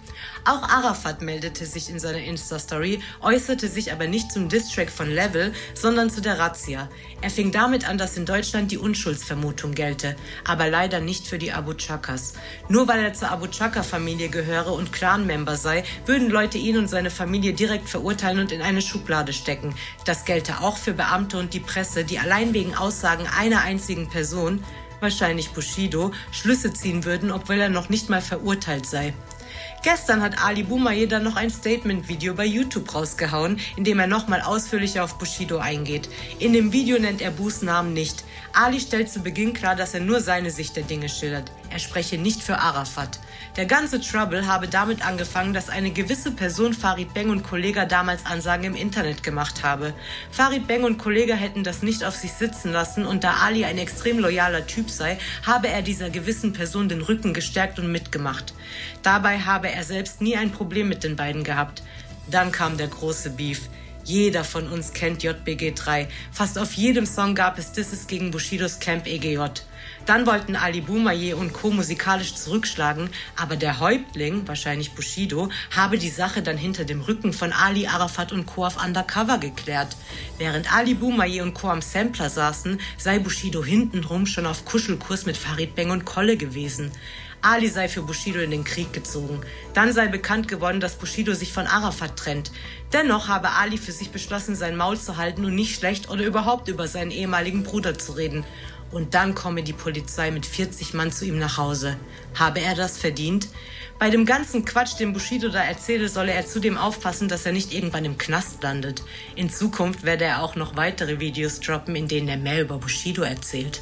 Auch Arafat meldete sich in seiner Insta-Story, äußerte sich aber nicht zum Distrack von Level, sondern zu der Razzia. Er fing damit an, dass in Deutschland die Unschuldsvermutung gelte, aber leider nicht für die Abu Chakas. Nur weil er zur Abu Chaka-Familie gehöre und Clan-Member sei, würden Leute ihn und seine Familie direkt verurteilen und in eine Schublade stecken. Das gelte auch für Beamte und die Presse, die allein wegen Aussagen einer einzigen Person wahrscheinlich Bushido, Schlüsse ziehen würden, obwohl er noch nicht mal verurteilt sei. Gestern hat Ali Boumaier noch ein Statement-Video bei YouTube rausgehauen, in dem er nochmal ausführlicher auf Bushido eingeht. In dem Video nennt er Bus Namen nicht. Ali stellt zu Beginn klar, dass er nur seine Sicht der Dinge schildert. Er spreche nicht für Arafat. Der ganze Trouble habe damit angefangen, dass eine gewisse Person Farid Beng und Kollega damals Ansagen im Internet gemacht habe. Farid Beng und Kollega hätten das nicht auf sich sitzen lassen und da Ali ein extrem loyaler Typ sei, habe er dieser gewissen Person den Rücken gestärkt und mitgemacht. Dabei habe er selbst nie ein Problem mit den beiden gehabt. Dann kam der große Beef. Jeder von uns kennt JBG 3. Fast auf jedem Song gab es Disses gegen Bushidos Camp EGJ. Dann wollten Ali Boumaier und Co. musikalisch zurückschlagen, aber der Häuptling, wahrscheinlich Bushido, habe die Sache dann hinter dem Rücken von Ali Arafat und Co. auf Undercover geklärt. Während Ali Boumaier und Co. am Sampler saßen, sei Bushido hintenrum schon auf Kuschelkurs mit Farid Beng und Kolle gewesen. Ali sei für Bushido in den Krieg gezogen. Dann sei bekannt geworden, dass Bushido sich von Arafat trennt. Dennoch habe Ali für sich beschlossen, sein Maul zu halten und nicht schlecht oder überhaupt über seinen ehemaligen Bruder zu reden. Und dann komme die Polizei mit 40 Mann zu ihm nach Hause. Habe er das verdient? Bei dem ganzen Quatsch, den Bushido da erzähle, solle er zudem aufpassen, dass er nicht irgendwann im Knast landet. In Zukunft werde er auch noch weitere Videos droppen, in denen er mehr über Bushido erzählt.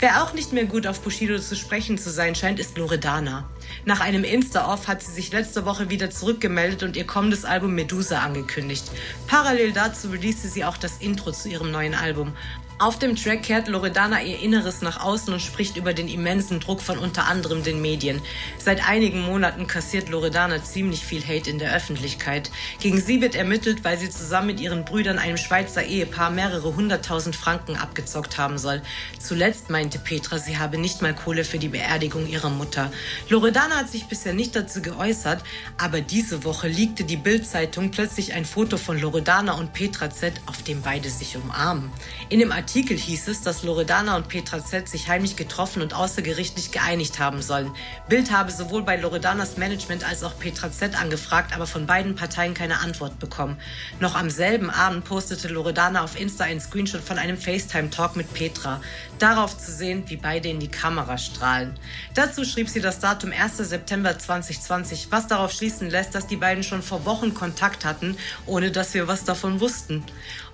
Wer auch nicht mehr gut auf Bushido zu sprechen zu sein scheint, ist Loredana. Nach einem Insta-Off hat sie sich letzte Woche wieder zurückgemeldet und ihr kommendes Album Medusa angekündigt. Parallel dazu releaste sie auch das Intro zu ihrem neuen Album. Auf dem Track kehrt Loredana ihr Inneres nach außen und spricht über den immensen Druck von unter anderem den Medien. Seit einigen Monaten kassiert Loredana ziemlich viel Hate in der Öffentlichkeit. Gegen sie wird ermittelt, weil sie zusammen mit ihren Brüdern einem Schweizer Ehepaar mehrere hunderttausend Franken abgezockt haben soll. Zuletzt meinte Petra, sie habe nicht mal Kohle für die Beerdigung ihrer Mutter. Loredana hat sich bisher nicht dazu geäußert, aber diese Woche liegte die Bild-Zeitung plötzlich ein Foto von Loredana und Petra Z, auf dem beide sich umarmen. In dem hieß es, dass Loredana und Petra Z sich heimlich getroffen und außergerichtlich geeinigt haben sollen. Bild habe sowohl bei Loredanas Management als auch Petra Z angefragt, aber von beiden Parteien keine Antwort bekommen. Noch am selben Abend postete Loredana auf Insta einen Screenshot von einem FaceTime-Talk mit Petra. Darauf zu sehen, wie beide in die Kamera strahlen. Dazu schrieb sie das Datum 1. September 2020, was darauf schließen lässt, dass die beiden schon vor Wochen Kontakt hatten, ohne dass wir was davon wussten.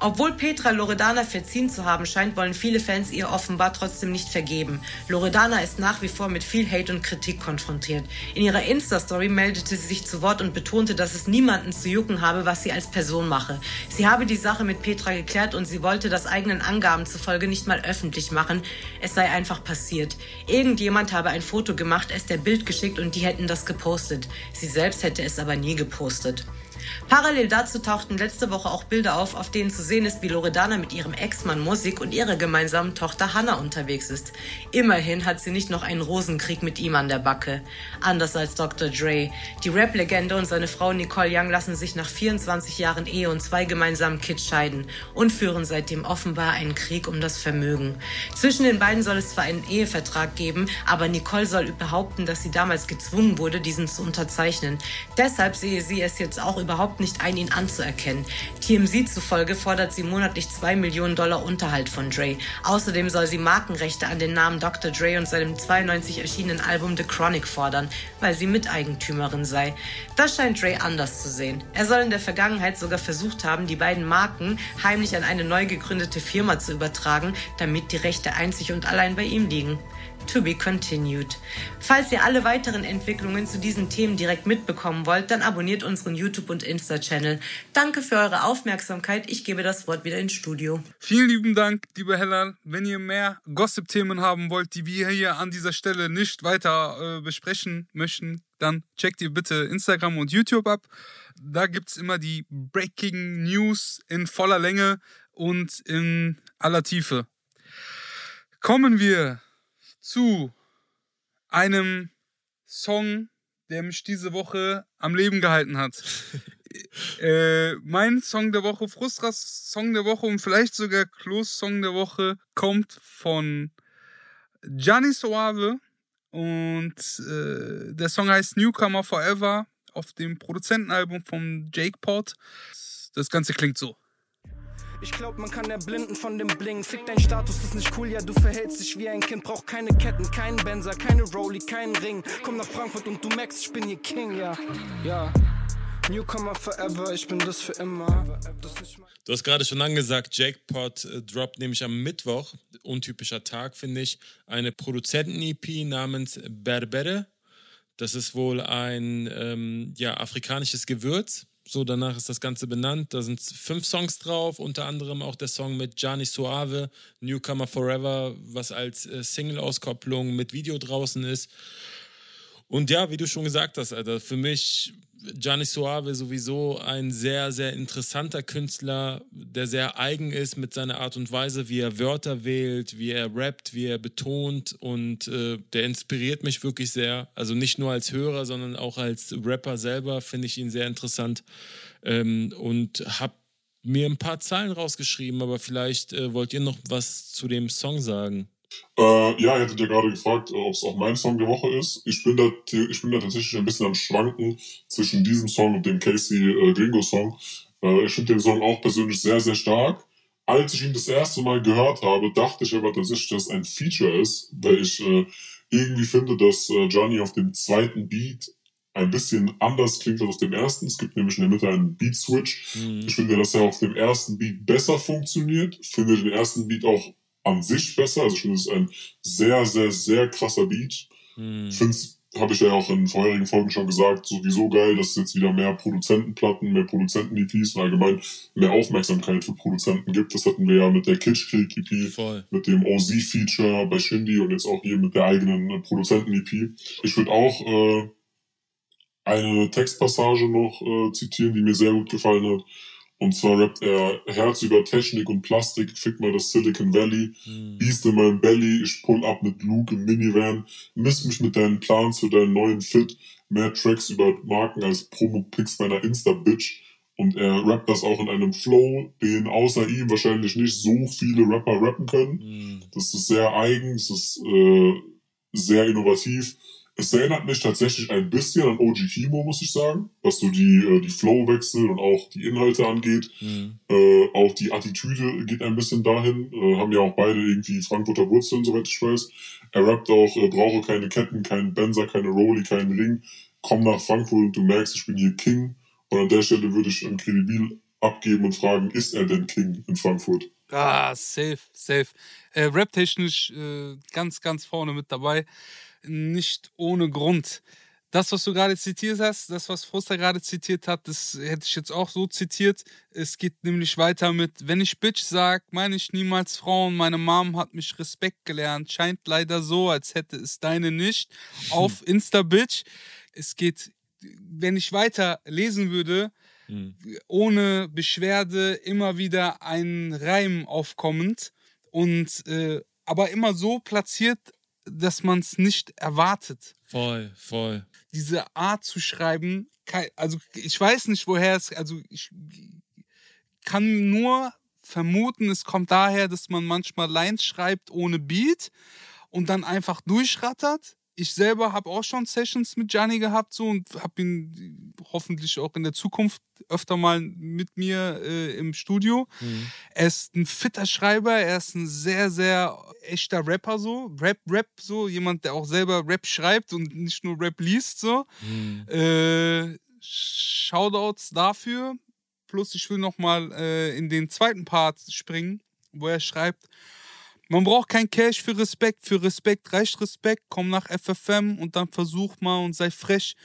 Obwohl Petra Loredana verziehen zu haben scheint, wollen viele Fans ihr offenbar trotzdem nicht vergeben. Loredana ist nach wie vor mit viel Hate und Kritik konfrontiert. In ihrer Insta-Story meldete sie sich zu Wort und betonte, dass es niemanden zu jucken habe, was sie als Person mache. Sie habe die Sache mit Petra geklärt und sie wollte das eigenen Angaben zufolge nicht mal öffentlich machen. Es sei einfach passiert. Irgendjemand habe ein Foto gemacht, es der Bild geschickt und die hätten das gepostet. Sie selbst hätte es aber nie gepostet. Parallel dazu tauchten letzte Woche auch Bilder auf, auf denen zu sehen ist, wie Loredana mit ihrem Ex-Mann Musik und ihrer gemeinsamen Tochter Hannah unterwegs ist. Immerhin hat sie nicht noch einen Rosenkrieg mit ihm an der Backe. Anders als Dr. Dre. Die Rap-Legende und seine Frau Nicole Young lassen sich nach 24 Jahren Ehe und zwei gemeinsamen Kids scheiden und führen seitdem offenbar einen Krieg um das Vermögen. Zwischen den beiden soll es zwar einen Ehevertrag geben, aber Nicole soll behaupten, dass sie damals gezwungen wurde, diesen zu unterzeichnen. Deshalb sehe sie es jetzt auch überhaupt nicht ein, ihn anzuerkennen. TMZ zufolge fordert sie monatlich 2 Millionen Dollar Unterhalt von Dre. Außerdem soll sie Markenrechte an den Namen Dr. Dre und seinem 92 erschienenen Album The Chronic fordern, weil sie Miteigentümerin sei. Das scheint Dre anders zu sehen. Er soll in der Vergangenheit sogar versucht haben, die beiden Marken heimlich an eine neu gegründete Firma zu übertragen, damit die Rechte einzig und allein bei ihm liegen. To be continued. Falls ihr alle weiteren Entwicklungen zu diesen Themen direkt mitbekommen wollt, dann abonniert unseren YouTube- und Insta-Channel. Danke für eure Aufmerksamkeit. Ich gebe das Wort wieder ins Studio. Vielen lieben Dank, lieber Hellal. Wenn ihr mehr Gossip-Themen haben wollt, die wir hier an dieser Stelle nicht weiter äh, besprechen möchten, dann checkt ihr bitte Instagram und YouTube ab. Da gibt es immer die Breaking News in voller Länge und in aller Tiefe. Kommen wir zu einem Song, der mich diese Woche am Leben gehalten hat. äh, mein Song der Woche, Frustras Song der Woche und vielleicht sogar Close Song der Woche kommt von Gianni Soave und äh, der Song heißt Newcomer Forever auf dem Produzentenalbum von Jake Pot. Das Ganze klingt so. Ich glaub, man kann erblinden von dem Bling. Fick dein Status ist nicht cool, ja, du verhältst dich wie ein Kind. Brauch keine Ketten, keinen Benzer, keine Rolli, keinen Ring. Komm nach Frankfurt und du merkst, ich bin hier King, ja. Ja. Newcomer forever, ich bin das für immer. Du hast gerade schon angesagt, Jackpot äh, droppt nämlich am Mittwoch, untypischer Tag, finde ich, eine Produzenten-EP namens Berbere. Das ist wohl ein ähm, ja, afrikanisches Gewürz. So, danach ist das Ganze benannt. Da sind fünf Songs drauf, unter anderem auch der Song mit Gianni Suave, Newcomer Forever, was als äh, Single-Auskopplung mit Video draußen ist. Und ja, wie du schon gesagt hast, Alter, für mich Gianni Suave sowieso ein sehr, sehr interessanter Künstler, der sehr eigen ist mit seiner Art und Weise, wie er Wörter wählt, wie er rappt, wie er betont und äh, der inspiriert mich wirklich sehr. Also nicht nur als Hörer, sondern auch als Rapper selber finde ich ihn sehr interessant ähm, und habe mir ein paar Zahlen rausgeschrieben, aber vielleicht äh, wollt ihr noch was zu dem Song sagen. Äh, ja, ihr hattet ja gerade gefragt, ob es auch mein Song der Woche ist. Ich bin da, ich bin da tatsächlich ein bisschen am Schwanken zwischen diesem Song und dem Casey äh, Gringo Song. Äh, ich finde den Song auch persönlich sehr, sehr stark. Als ich ihn das erste Mal gehört habe, dachte ich aber tatsächlich, dass es ein Feature ist, weil ich äh, irgendwie finde, dass äh, Johnny auf dem zweiten Beat ein bisschen anders klingt als auf dem ersten. Es gibt nämlich in der Mitte einen Beat-Switch. Ich finde, dass er auf dem ersten Beat besser funktioniert. Finde den ersten Beat auch an sich besser. Also ich finde, es ist ein sehr, sehr, sehr krasser Beat. Ich finde es, habe ich ja auch in vorherigen Folgen schon gesagt, sowieso geil, dass es jetzt wieder mehr Produzentenplatten, mehr Produzenten-EPs und allgemein mehr Aufmerksamkeit für Produzenten gibt. Das hatten wir ja mit der Kitschkrieg-EP, mit dem OZ-Feature bei Shindy und jetzt auch hier mit der eigenen äh, Produzenten-EP. Ich würde auch äh, eine Textpassage noch äh, zitieren, die mir sehr gut gefallen hat. Und zwar rappt er Herz über Technik und Plastik, fick mal das Silicon Valley, Beast in meinem Belly, ich pull ab mit Luke im Minivan, miss mich mit deinen Plans für deinen neuen Fit, mehr Tracks über Marken als Promo-Picks meiner Insta-Bitch. Und er rappt das auch in einem Flow, den außer ihm wahrscheinlich nicht so viele Rapper rappen können. Das ist sehr eigen, es ist äh, sehr innovativ. Es erinnert mich tatsächlich ein bisschen an OG Kimo, muss ich sagen, was so die, äh, die Flowwechsel und auch die Inhalte angeht. Äh, auch die Attitüde geht ein bisschen dahin. Äh, haben ja auch beide irgendwie Frankfurter Wurzeln, soweit ich weiß. Er rappt auch, äh, brauche keine Ketten, keinen Benzer, keine Rolli, keinen Ring. Komm nach Frankfurt und du merkst, ich bin hier King. Und an der Stelle würde ich ein Kredibil abgeben und fragen, ist er denn King in Frankfurt? Ah, safe, safe. Äh, Rap-technisch äh, ganz, ganz vorne mit dabei. Nicht ohne Grund. Das, was du gerade zitiert hast, das, was Froster gerade zitiert hat, das hätte ich jetzt auch so zitiert. Es geht nämlich weiter mit, wenn ich Bitch sag, meine ich niemals Frauen. Meine Mom hat mich Respekt gelernt. Scheint leider so, als hätte es deine nicht. Auf Insta Bitch. Es geht, wenn ich weiter lesen würde, ohne Beschwerde immer wieder ein Reim aufkommend und äh, aber immer so platziert, dass man es nicht erwartet. Voll, voll. Diese Art zu schreiben, also ich weiß nicht, woher es, also ich kann nur vermuten, es kommt daher, dass man manchmal Lines schreibt ohne Beat und dann einfach durchrattert. Ich selber habe auch schon Sessions mit Gianni gehabt so und habe ihn hoffentlich auch in der Zukunft öfter mal mit mir äh, im Studio. Er ist ein fitter Schreiber, er ist ein sehr, sehr echter Rapper so. Rap, Rap so, jemand, der auch selber Rap schreibt und nicht nur Rap liest so. Äh, Shoutouts dafür. Plus ich will noch mal äh, in den zweiten Part springen, wo er schreibt, Man braucht kein Cash für Respekt. Für Respekt reicht Respekt. Komm nach FFM und dann versuch mal und sei frech.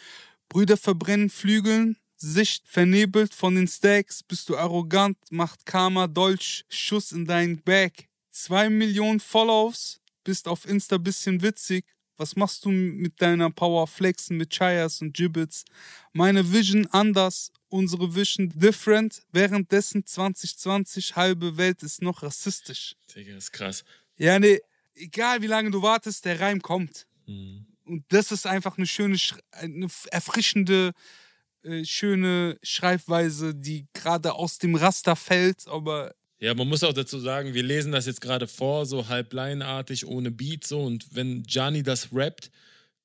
Brüder verbrennen Flügeln, Sicht vernebelt von den Stacks. Bist du arrogant, macht Karma Dolch, Schuss in dein Bag. Zwei Millionen Follows, bist auf Insta bisschen witzig. Was machst du mit deiner Power Flexen mit Chayas und Gibbets? Meine Vision anders, unsere Vision different. Währenddessen 2020 halbe Welt ist noch rassistisch. Digga, ist krass. Ja, nee, egal wie lange du wartest, der Reim kommt. Mhm. Und das ist einfach eine schöne, Sch- eine erfrischende, äh, schöne Schreibweise, die gerade aus dem Raster fällt, aber Ja, man muss auch dazu sagen, wir lesen das jetzt gerade vor, so halb laienartig, ohne Beat, so. Und wenn Gianni das rappt,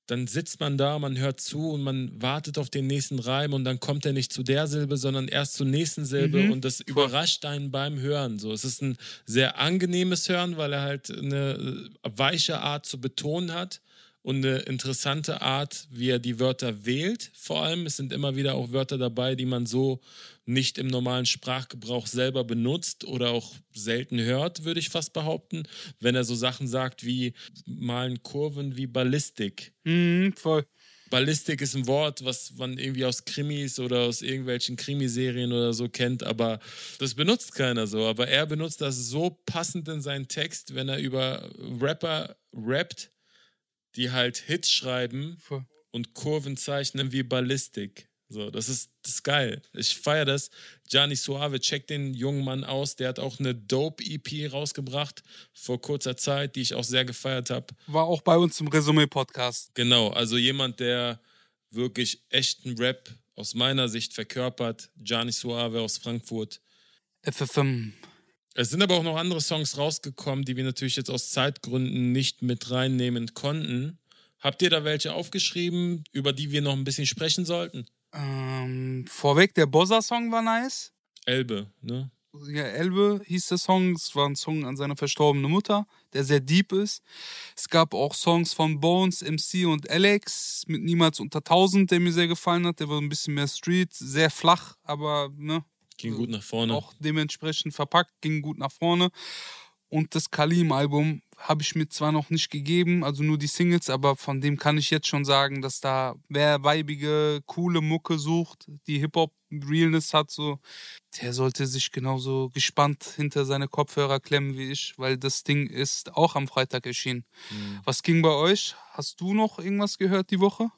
dann sitzt man da, man hört zu und man wartet auf den nächsten Reim und dann kommt er nicht zu der Silbe, sondern erst zur nächsten Silbe Mhm. und das überrascht einen beim Hören. So, es ist ein sehr angenehmes Hören, weil er halt eine äh, weiche Art zu betonen hat und eine interessante Art, wie er die Wörter wählt. Vor allem, es sind immer wieder auch Wörter dabei, die man so nicht im normalen Sprachgebrauch selber benutzt oder auch selten hört, würde ich fast behaupten. Wenn er so Sachen sagt wie malen Kurven wie Ballistik. mhm, voll. Ballistik ist ein Wort, was man irgendwie aus Krimis oder aus irgendwelchen Krimiserien oder so kennt, aber das benutzt keiner so. Aber er benutzt das so passend in seinen Text, wenn er über Rapper rappt, die halt Hits schreiben Voll. und Kurven zeichnen wie Ballistik. So, das ist, das ist geil. Ich feiere das. Gianni Suave, check den jungen Mann aus. Der hat auch eine Dope-EP rausgebracht vor kurzer Zeit, die ich auch sehr gefeiert habe. War auch bei uns im Resümee-Podcast. Genau, also jemand, der wirklich echten Rap aus meiner Sicht verkörpert. Gianni Suave aus Frankfurt. FFM. Es sind aber auch noch andere Songs rausgekommen, die wir natürlich jetzt aus Zeitgründen nicht mit reinnehmen konnten. Habt ihr da welche aufgeschrieben, über die wir noch ein bisschen sprechen sollten? Ähm, vorweg, der Bossa-Song war nice. Elbe, ne? Ja, Elbe hieß der Song. Es war ein Song an seine verstorbene Mutter, der sehr deep ist. Es gab auch Songs von Bones, MC und Alex mit Niemals unter 1000, der mir sehr gefallen hat. Der war ein bisschen mehr Street, sehr flach, aber ne, Ging gut nach vorne. auch dementsprechend verpackt, ging gut nach vorne. Und das Kalim-Album habe ich mir zwar noch nicht gegeben, also nur die Singles, aber von dem kann ich jetzt schon sagen, dass da wer weibige, coole Mucke sucht, die Hip-Hop-Realness hat, so, der sollte sich genauso gespannt hinter seine Kopfhörer klemmen wie ich, weil das Ding ist auch am Freitag erschienen. Was ging bei euch? Hast du noch irgendwas gehört die Woche?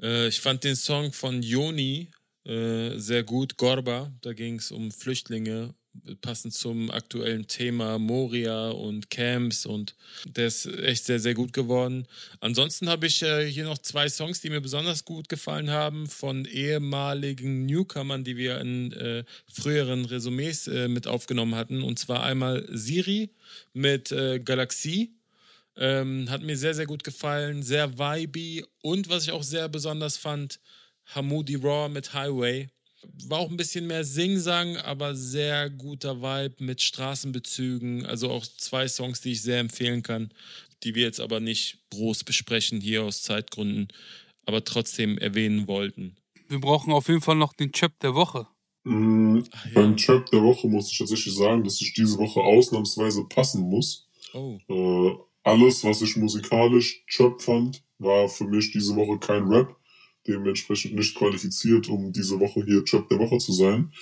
Äh, ich fand den Song von Joni äh, sehr gut, Gorba. Da ging es um Flüchtlinge, passend zum aktuellen Thema Moria und Camps und der ist echt sehr, sehr gut geworden. Ansonsten habe ich äh, hier noch zwei Songs, die mir besonders gut gefallen haben, von ehemaligen Newcomern, die wir in äh, früheren Resümees äh, mit aufgenommen hatten. Und zwar einmal Siri mit äh, Galaxie. Ähm, hat mir sehr, sehr gut gefallen, sehr vibey und was ich auch sehr besonders fand, Hamoudi Raw mit Highway. War auch ein bisschen mehr Sing-Sang, aber sehr guter Vibe mit Straßenbezügen. Also auch zwei Songs, die ich sehr empfehlen kann, die wir jetzt aber nicht groß besprechen hier aus Zeitgründen, aber trotzdem erwähnen wollten. Wir brauchen auf jeden Fall noch den Chöp der Woche. Mm, Ach, ja. Beim Trap der Woche muss ich tatsächlich sagen, dass ich diese Woche ausnahmsweise passen muss. Oh, Äh, alles, was ich musikalisch Trap fand, war für mich diese Woche kein Rap. Dementsprechend nicht qualifiziert, um diese Woche hier Trap der Woche zu sein.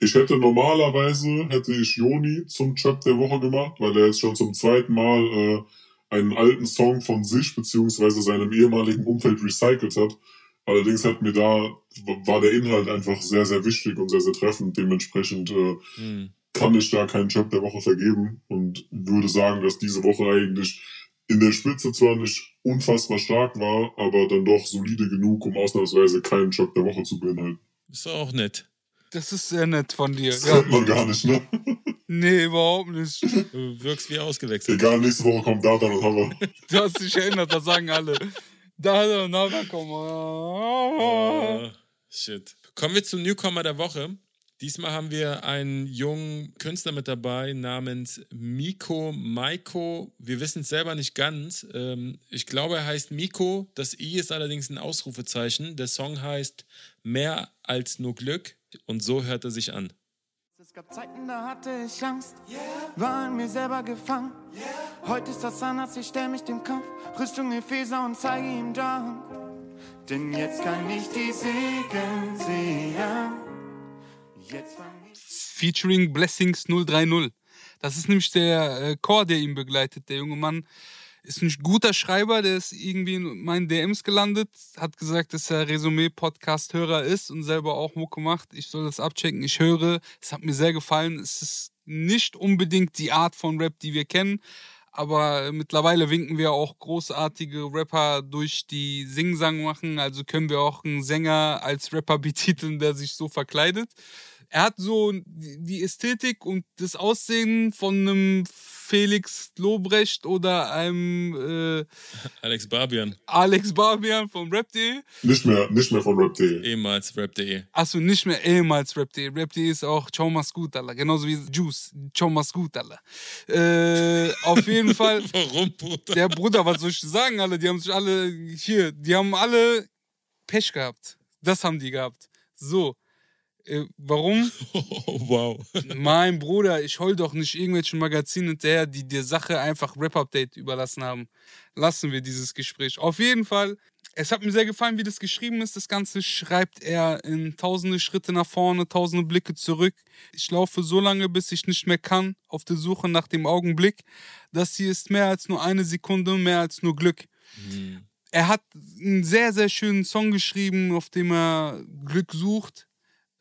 Ich hätte normalerweise, hätte ich Joni zum Trap der Woche gemacht, weil er jetzt schon zum zweiten Mal äh, einen alten Song von sich beziehungsweise seinem ehemaligen Umfeld recycelt hat. Allerdings hat mir da, war der Inhalt einfach sehr, sehr wichtig und sehr, sehr treffend. Dementsprechend äh, hm. kann ich da keinen Job der Woche vergeben und würde sagen, dass diese Woche eigentlich in der Spitze zwar nicht unfassbar stark war, aber dann doch solide genug, um ausnahmsweise keinen Job der Woche zu beinhalten. ist doch auch nett. Das ist sehr nett von dir. Das Ja. man gar nicht, ne? Nee, überhaupt nicht. Du wirkst wie ausgewechselt. Egal, nächste Woche kommt da dann und wir. Du hast dich erinnert, das sagen alle. Da, da, da, komm. Ah, shit. Kommen wir zum Newcomer der Woche. Diesmal haben wir einen jungen Künstler mit dabei namens Miko Maiko. Wir wissen es selber nicht ganz. Ähm, ich glaube, er heißt Miko. Das I ist allerdings ein Ausrufezeichen. Der Song heißt Mehr als nur Glück und so hört er sich an. gab Zeiten, da hatte ich Angst, war in mir selber gefangen. Heute ist das anders, ich stell mich dem Kampf, Rüstung Epheser und zeige ihm Dank. Denn jetzt kann ich die Segen sehen. Featuring Blessings 030. Das ist nämlich der äh, Chor, der ihn begleitet. Der junge Mann ist ein guter Schreiber, der ist irgendwie in meinen DMs gelandet, hat gesagt, dass er Resümee-Podcast-Hörer ist und selber auch Mucke macht. Ich soll das abchecken. Ich höre, es hat mir sehr gefallen. Es ist nicht unbedingt die Art von Rap, die wir kennen, aber mittlerweile winken wir auch großartige Rapper durch, die Singsang machen. Also können wir auch einen Sänger als Rapper betiteln, der sich so verkleidet. Er hat so die Ästhetik und das Aussehen von einem Felix Lobrecht oder einem äh, Alex Barbian, Alex Barbian vom Rap.de. Nicht mehr, nicht mehr von Rap.de. ehemals Rap.de. Achso, nicht mehr ehemals Rap.de. Rap.de ist auch Ciao mach's gut, Alter. Genauso wie Juice. Ciao mach's gut, Alter. Äh, auf jeden Fall. Warum, Bruder? Der Bruder, was soll ich sagen, alle? Die haben sich alle hier, die haben alle Pech gehabt. Das haben die gehabt. So. Äh, warum? Oh, wow. mein Bruder, ich heul doch nicht irgendwelchen Magazinen hinterher, die der Sache einfach Rap-Update überlassen haben. Lassen wir dieses Gespräch. Auf jeden Fall, es hat mir sehr gefallen, wie das geschrieben ist. Das Ganze schreibt er in tausende Schritte nach vorne, tausende Blicke zurück. Ich laufe so lange, bis ich nicht mehr kann, auf der Suche nach dem Augenblick. Das hier ist mehr als nur eine Sekunde, mehr als nur Glück. Er hat einen sehr, sehr schönen Song geschrieben, auf dem er Glück sucht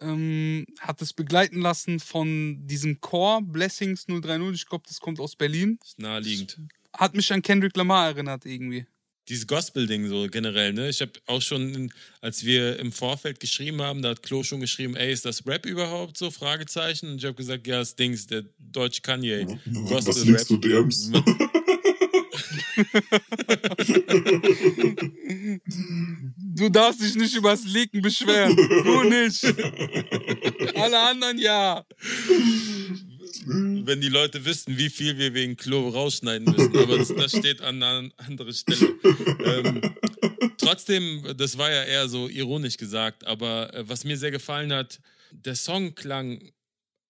ähm, hat es begleiten lassen von diesem Chor Blessings 030. Ich glaube, das kommt aus Berlin. Ist naheliegend. Hat mich an Kendrick Lamar erinnert irgendwie. Dieses Gospel-Ding so generell, ne? Ich habe auch schon, als wir im Vorfeld geschrieben haben, da hat Klo schon geschrieben, ey, ist das Rap überhaupt so? Fragezeichen. Und ich habe gesagt, ja, das Ding ist der deutsche Kanye. Was liest du DMs? Du darfst dich nicht übers Leaken beschweren. Du nicht. Alle anderen ja. Wenn die Leute wüssten, wie viel wir wegen Klo rausschneiden müssen. Aber das, das steht an einer anderen Stelle. Ähm, trotzdem, das war ja eher so ironisch gesagt, aber äh, was mir sehr gefallen hat, der Song klang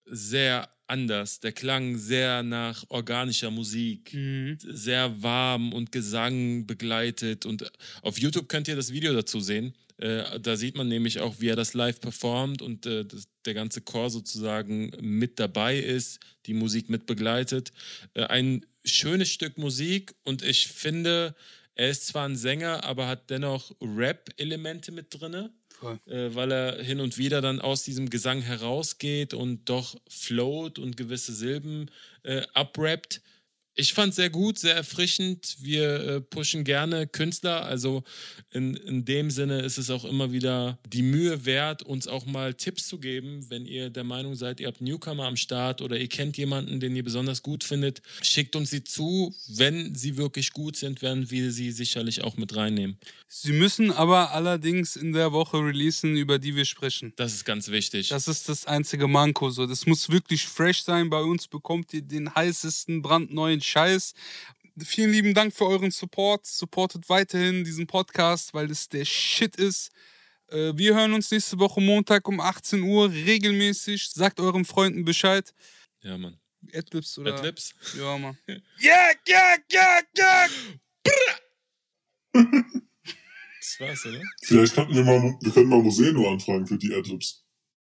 sehr anders. Der klang sehr nach organischer Musik, sehr warm und Gesang begleitet. Und auf YouTube könnt ihr das Video dazu sehen. Äh, da sieht man nämlich auch, wie er das live performt und äh, das, der ganze Chor sozusagen mit dabei ist, die Musik mit begleitet. Äh, ein schönes Stück Musik und ich finde, er ist zwar ein Sänger, aber hat dennoch Rap-Elemente mit drinne. Äh, weil er hin und wieder dann aus diesem Gesang herausgeht und doch float und gewisse Silben äh, abrappt. Ich fand sehr gut, sehr erfrischend. Wir äh, pushen gerne Künstler. Also in, in dem Sinne ist es auch immer wieder die Mühe wert, uns auch mal Tipps zu geben, wenn ihr der Meinung seid, ihr habt Newcomer am Start oder ihr kennt jemanden, den ihr besonders gut findet. Schickt uns sie zu. Wenn sie wirklich gut sind, werden wir sie sicherlich auch mit reinnehmen. Sie müssen aber allerdings in der Woche releasen, über die wir sprechen. Das ist ganz wichtig. Das ist das einzige Manko. So, das muss wirklich fresh sein. Bei uns bekommt ihr den heißesten, brandneuen Scheiß. Vielen lieben Dank für euren Support. Supportet weiterhin diesen Podcast, weil es der Shit ist. Äh, Wir hören uns nächste Woche Montag um 18 Uhr regelmäßig. Sagt euren Freunden Bescheid. ja, Mann. Adlibs oder? Adlibs? Ja, Mann. Ja, ja, ja, ja. Das war's, oder? Vielleicht könnten wir mal, wir können mal Museno anfragen für die Adlibs.